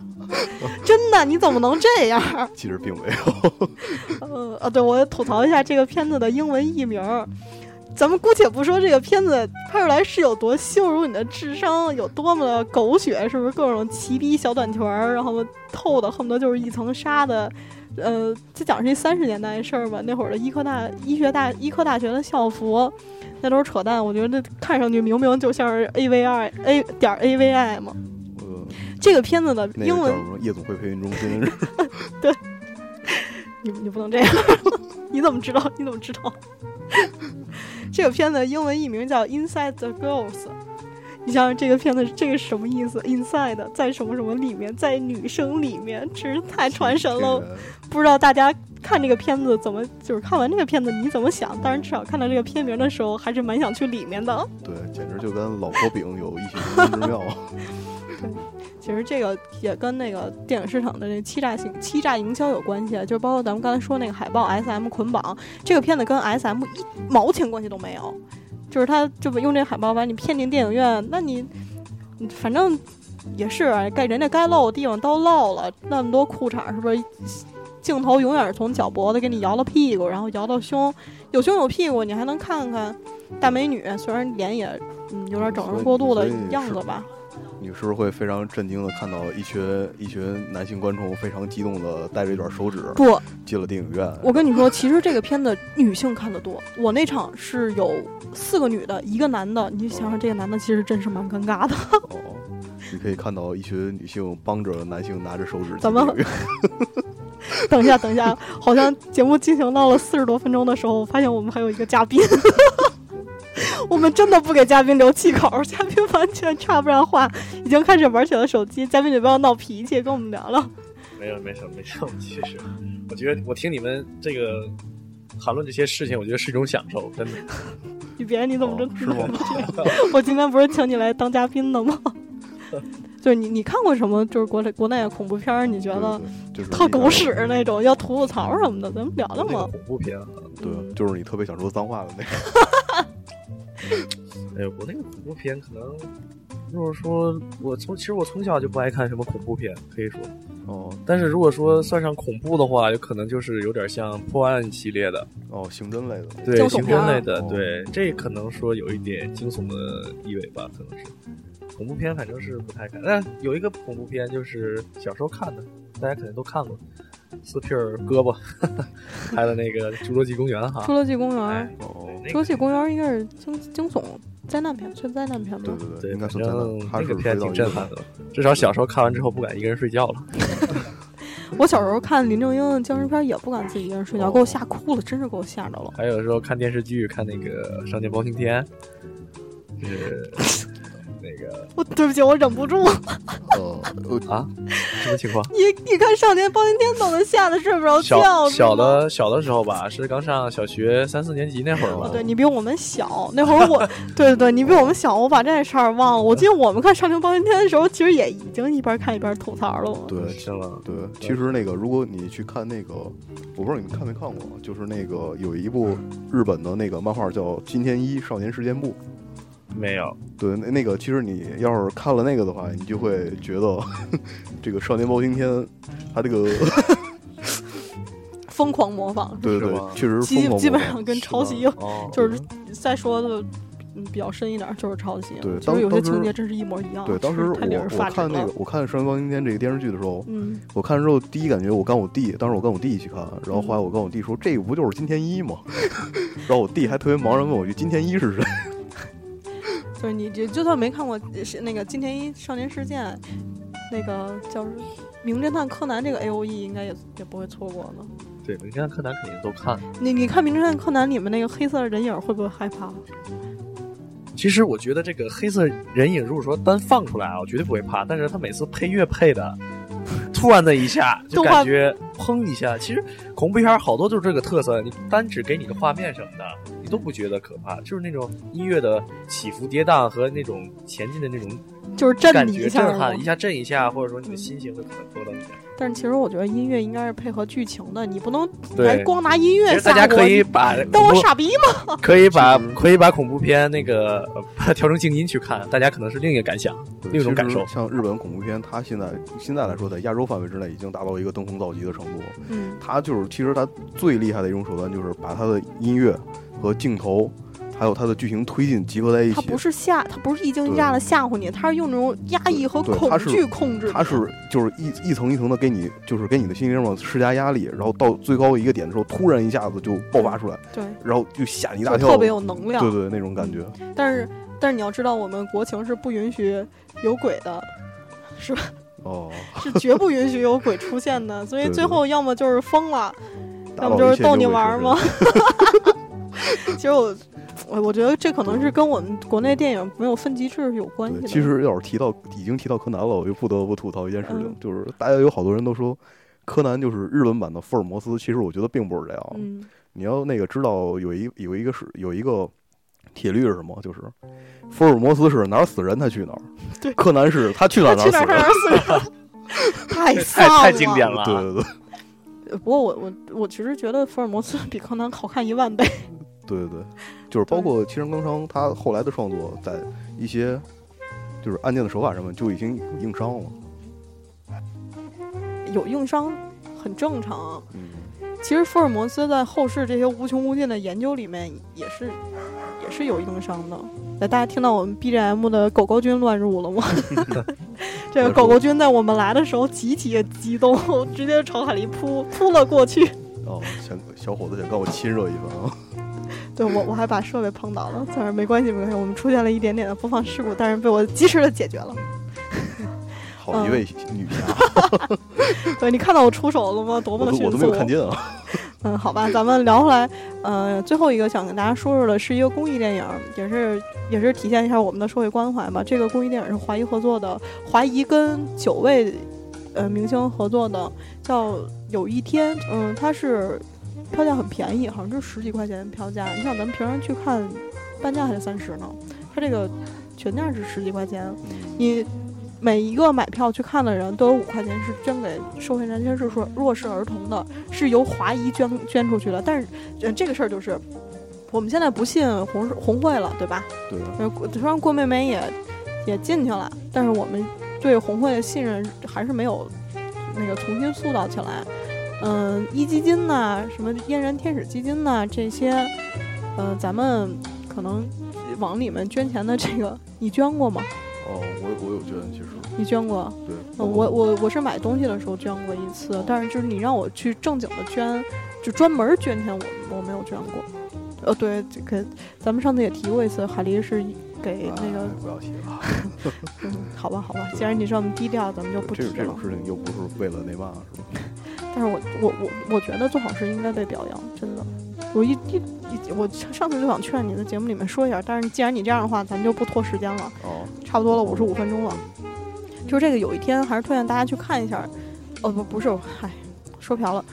真的，你怎么能这样？其实并没有。呃啊，对，我吐槽一下这个片子的英文译名儿。咱们姑且不说这个片子拍出来是有多羞辱你的智商，有多么的狗血，是不是各种奇逼小短裙儿，然后透的恨不得就是一层纱的。呃，这讲是一三十年代的事儿吧，那会儿的医科大医学大医科大学的校服，那都是扯淡。我觉得看上去明明就像是 A V I A 点 A V I 嘛。呃，这个片子的那个英文夜总会培训中心 对你你不能这样，你怎么知道？你怎么知道？这个片子英文译名叫《Inside the Girls》。你想想这个片子，这个是什么意思？Inside 在什么什么里面，在女生里面，真是太传神了。不知道大家看这个片子怎么，就是看完这个片子你怎么想？当然，至少看到这个片名的时候，还是蛮想去里面的。对，简直就跟老婆饼有异曲同工之妙。其实这个也跟那个电影市场的那欺诈性、欺诈营销有关系，就包括咱们刚才说那个海报 S M 捆绑，这个片子跟 S M 一毛钱关系都没有，就是他就用这海报把你骗进电影院，那你反正也是该人家该露的地方都露了，那么多裤衩是不是？镜头永远是从脚脖子给你摇到屁股，然后摇到胸，有胸有屁股，你还能看看大美女，虽然脸也嗯有点整容过度的样子吧。你是不是会非常震惊的看到一群一群男性观众非常激动的带着一卷手指不，进了电影院？我跟你说，其实这个片子女性看的多。我那场是有四个女的，一个男的。你想想，这个男的其实真是蛮尴尬的。哦，你可以看到一群女性帮着男性拿着手指进怎么。等一下，等一下，好像节目进行到了四十多分钟的时候，我发现我们还有一个嘉宾。我们真的不给嘉宾留气口，嘉宾完全插不上话，已经开始玩起了手机。嘉宾你不要闹脾气，跟我们聊聊。没有没事没事，其实我觉得我听你们这个谈论这些事情，我觉得是一种享受，真的。你别，你怎么真哦是吗？我今天不是请你来当嘉宾的吗？就是你，你看过什么？就是国内国内的恐怖片儿？你觉得就是特狗屎那种，要吐吐槽什么的，咱们聊聊那个嘛。恐怖片啊，对，嗯就是你特别想说脏话的那个。哎呦，我那个恐怖片可能，如果说我从其实我从小就不爱看什么恐怖片，可以说，哦但是如果说算上恐怖的话，有可能就是有点像破案系列的，哦，刑侦类的。对，刑侦类的，哦对，这可能说有一点惊悚的意味吧，可能是。恐怖片反正是不太看，但有一个恐怖片就是小时候看的，大家肯定都看过，斯皮尔胳膊拍的那个《侏罗纪公园》哈侏，罗纪公园侏罗纪公园应该是惊惊悚灾难片，算灾难片吧？对对对，应该反算灾难。正那个片挺震撼的，至少小时候看完之后不敢一个人睡觉了。我小时候看林正英的僵尸片也不敢自己一个人睡觉，哦给我吓哭了，真是给我吓着了。还有时候看电视剧，看那个《上剑包青天》，就是那个我对不起，我忍不住。呃，呃啊，什么情况？你你看《少年包青天》都能吓得睡不着觉。小小的小的时候吧，是刚上小学三四年级那会儿吧。哦对你比我们小，那会儿我，对对对，你比我们小，我把这事儿忘了。我记得我们看《少年包青天》的时候，其实也已经一边看一边吐槽了嘛。对是了？对，其实那个，如果你去看那个，我不知道你们看没看过，就是那个有一部日本的那个漫画叫《金田一少年事件簿》。没有，对，那那个其实你要是看了那个的话，你就会觉得 这个少年包青天，他这个 疯狂模仿，对对确实疯基狂基本上跟抄袭就是再说的嗯比较深一点，就是抄袭。对当时有些情节真是一模一样。对，当时我我看那个，我看《少年包青天》这个电视剧的时候，嗯，我看之后第一感觉，我跟我弟，当时我跟我弟一起看，然后后来我跟我弟说，这个不就是金田一吗？然后我弟还特别茫然问我一句，金田一是谁？就是你就就算没看过是那个金田一少年事件，那个叫《名侦探柯南》这个 A O E 应该也也不会错过呢。对，名侦探柯南肯定都看。你你看《名侦探柯南》里面那个黑色人影会不会害怕？其实我觉得这个黑色人影，如果说单放出来啊，我绝对不会怕。但是他每次配乐配的，突然的一下 就感觉砰一下。其实恐怖片好多就是这个特色，你单只给你个画面什么的，你都不觉得可怕，就是那种音乐的起伏跌宕和那种前进的那种就是震感觉震撼，一下震一下，或者说你的嗯心情会可能波动一下。但是其实我觉得音乐应该是配合剧情的，你不能来光拿音乐吓我。大家可以把当我傻逼吗？可以把可以把恐怖片那个呃调成静音去看，大家可能是另一个感想。对另一种感受像日本恐怖片，它现在现在来说，在亚洲范围之内已经达到一个登峰造极的程度。嗯，它就是其实它最厉害的一种手段，就是把它的音乐和镜头，还有它的剧情推进集合在一起。它不是吓，它不是一惊一乍的吓唬你，它是用那种压抑和恐惧控制你。它是就是一一层一层的给你，就是给你的心灵上施加压力，然后到最高一个点的时候，突然一下子就爆发出来，对，然后就吓你一大跳，特别有能量。对对那种感觉。但是但是你要知道，我们国情是不允许有鬼的，是吧？哦，是绝不允许有鬼出现的。所以最后要么就是疯了，要么就是逗你玩儿吗神？其实我我我觉得这可能是跟我们国内电影没有分级制是有关系，的。其实要是提到已经提到柯南了，我就不得不吐槽一件事情，嗯就是大家有好多人都说柯南就是日本版的福尔摩斯，其实我觉得并不是这样。嗯，你要那个知道有一有一个是有一个铁律是什么？就是福尔摩斯是哪儿死人他去哪儿，对柯南是他去哪儿他去哪儿死人。他哪儿死人，太太丧了，太经典了。对对对呃不过我我我其实觉得福尔摩斯比柯南好看一万倍。对对对，就是包括七人更生，他后来的创作在一些就是案件的手法上面就已经有硬伤了。有硬伤很正常。嗯，其实福尔摩斯在后世这些无穷无尽的研究里面也是也是有硬伤的。那大家听到我们 BGM 的狗狗君乱入了吗？这个狗狗君在我们来的时候极其激动，直接朝海里扑扑了过去。哦，想小伙子想跟我亲热一番啊。对我我还把设备碰倒了，但是没关系没关系，我们出现了一点点的播放事故，但是被我及时的解决了。好一位女侠，对你看到我出手了吗？多么我都我都的迅速！没有看见啊。嗯，好吧，咱们聊回来，呃，最后一个想跟大家说说的是一个公益电影，也是也是体现一下我们的社会关怀吧。这个公益电影是华谊合作的，华谊跟九位呃明星合作的，叫《有一天》，嗯，它是票价很便宜，好像就十几块钱票价。你想咱们平常去看，半价还是三十呢，它这个全价是十几块钱，你。每一个买票去看的人都有五块钱是捐给受害人群是说弱势儿童的，是由华谊捐捐出去的。但是，呃，这个事儿就是我们现在不信红红会了，对吧？对，呃，虽然郭美美也也进去了，但是我们对红会的信任还是没有那个重新塑造起来。嗯、壹基金呐、什么嫣然天使基金呐、这些，呃，咱们可能往里面捐钱的这个，你捐过吗？哦，我我有捐，其实你捐过？对。嗯，我我我是买东西的时候捐过一次，但是就是你让我去正经的捐，就专门捐钱，我我没有捐过。呃，对，这个咱们上次也提过一次，海狸是给那个哎，不要提了，嗯，好吧，好吧，既然你这么低调，咱们就不提了这这种。事情又不是为了那嘛，是吧？但是我我我我觉得做好事应该被表扬，真的。我一一一，我上次就想劝你在节目里面说一下，但是既然你这样的话，咱就不拖时间了，哦，差不多了五十五分钟了。就是这个，有一天还是推荐大家去看一下。哦不不是，嗨，说瓢了。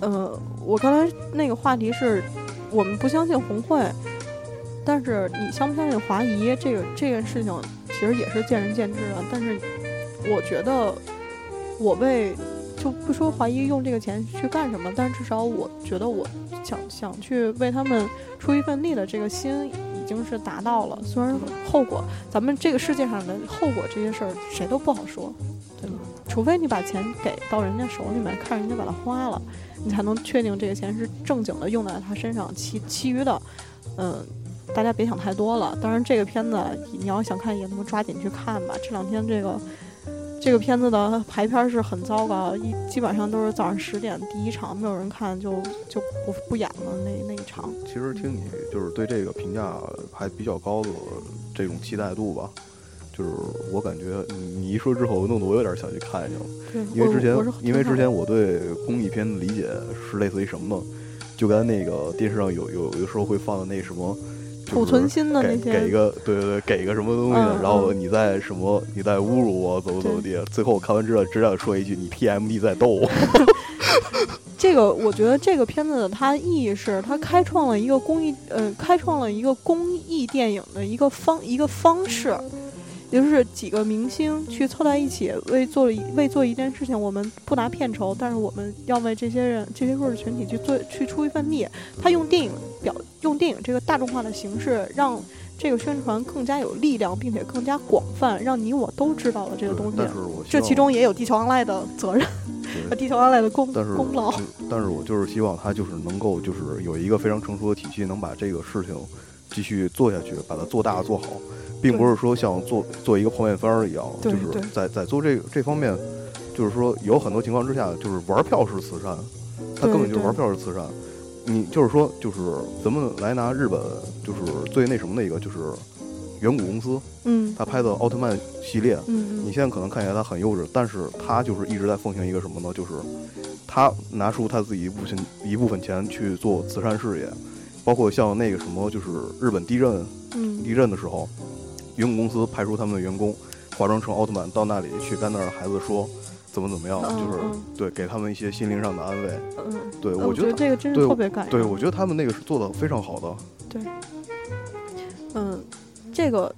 呃，我刚才那个话题是我们不相信红会，但是你相不相信华谊这个这件事情，其实也是见仁见智的。但是我觉得我为就不说怀疑用这个钱去干什么，但至少我觉得我想想去为他们出一份力的这个心已经是达到了。虽然后果，咱们这个世界上的后果这些事儿谁都不好说，对吗？除非你把钱给到人家手里面，看人家把它花了，你才能确定这个钱是正经的用在他身上。其其余的，嗯，大家别想太多了。当然，这个片子你要想看，也他妈抓紧去看吧。这两天这个这个片子的排片是很糟糕，一基本上都是早上十点第一场，没有人看就就不不演了那那一场。其实听你就是对这个评价还比较高的这种期待度吧。就是我感觉你你一说之后，弄得我有点想去看一下了。对，因为之前因为之前我对公益片的理解是类似于什么呢？就跟那个电视上有有有的时候会放的那什么。储存心的那些给一个对对对，给一个什么东西，嗯然后嗯你在什么，你在侮辱我，怎么怎么地。最后我看完之后，只想说一句：你 TMD 在逗我。这个我觉得这个片子的它意义是，它开创了一个公益，呃，开创了一个公益电影的一个方一个方式，也就是几个明星去凑在一起为做为做一件事情，我们不拿片酬，但是我们要为这些人这些弱势群体去做去出一份力。他用电影表用电影这个大众化的形式，让这个宣传更加有力量，并且更加广泛，让你我都知道了这个东西这其中也有《地球 online》的责任，和《地球 online》的功功劳。但是我就是希望他就是能够就是有一个非常成熟的体系，能把这个事情继续做下去，把它做大做好，并不是说像做做一个泡面番儿一样，就是在在做这个这方面，就是说有很多情况之下，就是玩票是慈善，他根本就是玩票是慈善。你就是说，就是咱们来拿日本就是最那什么的一个，就是远古公司嗯。他拍的奥特曼系列，嗯嗯，你现在可能看起来他很幼稚，但是他就是一直在奉行一个什么呢？就是他拿出他自己一部分一部分钱去做慈善事业，包括像那个什么，就是日本地震嗯。地震的时候，远古公司派出他们的员工化妆成奥特曼到那里去跟那儿孩子说怎么怎么样，嗯就是嗯对给他们一些心灵上的安慰。嗯，对呃我觉得这个真是特别感人。对我觉得他们那个是做的非常好的。对嗯，这个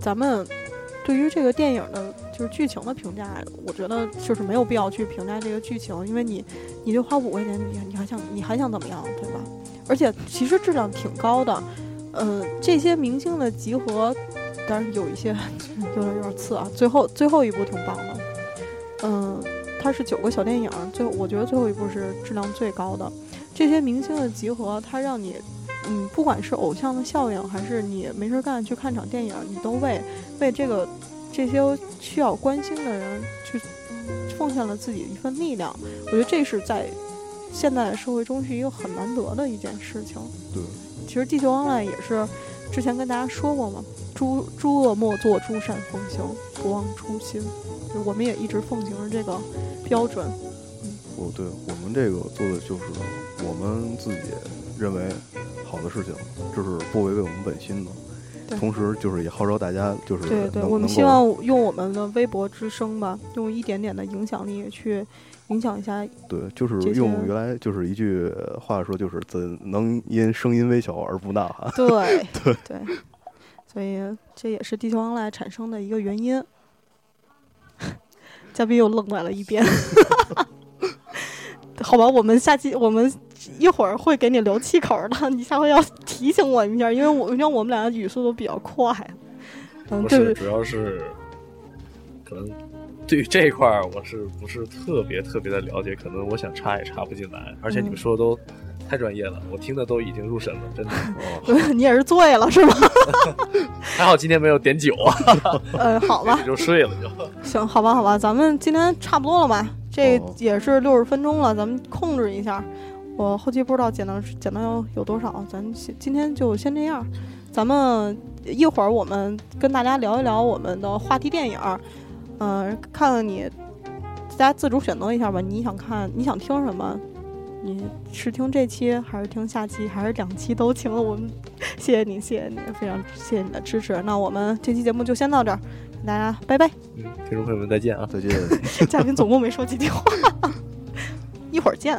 咱们对于这个电影的就是剧情的评价，我觉得就是没有必要去评价这个剧情，因为你你就花五块钱，你你还想你还想怎么样，对吧？而且其实质量挺高的，嗯，这些明星的集合，当然有一些有点有点次啊，最后最后一部挺棒的，嗯，它是九个小电影，最后我觉得最后一部是质量最高的，这些明星的集合，它让你。嗯，不管是偶像的效应，还是你没事干去看场电影，你都为为这个这些需要关心的人去奉献了自己一份力量。我觉得这是在现在的社会中是一个很难得的一件事情。对，其实《地球 online》也是之前跟大家说过嘛，诸诸恶莫作，诸善奉行，不忘初心。就我们也一直奉行着这个标准。嗯，哦对我们这个做的就是我们自己认为好的事情，就是不违背我们本心的。同时，就是也号召大家，就是对对，我们希望用我们的微博之声吧，用一点点的影响力去影响一下。对，就是用原来就是一句话说，就是怎能因声音微小而不呐喊？对 对对，所以这也是地球 online 产生的一个原因。嘉宾又愣在了一边。好吧，我们下期我们一会儿会给你留气口的，你下回要提醒我一下，因为我因为我们俩的语速都比较快。嗯，不，就是主要是可能对于这一块儿，我是不是特别特别的了解？可能我想插也插不进来，而且你们嗯说的都太专业了，我听的都已经入神了，真的。哦，你也是醉了是吗？还好今天没有点酒啊，呃，好吧，就睡了就。行，好吧，好吧，咱们今天差不多了吧？这哦也是六十分钟了，咱们控制一下。我后期不知道剪到剪到有有多少，咱先今天就先这样。咱们一会儿我们跟大家聊一聊我们的话题电影儿，嗯、看看你大家自主选择一下吧。你想看，你想听什么？你是听这期还是听下期，还是两期都听？我们谢谢你，谢谢你，非常谢谢你的支持。那我们这期节目就先到这儿，大家拜拜。嗯，听众朋友们再见啊！再见。嘉宾总共没说几句话，一会儿见。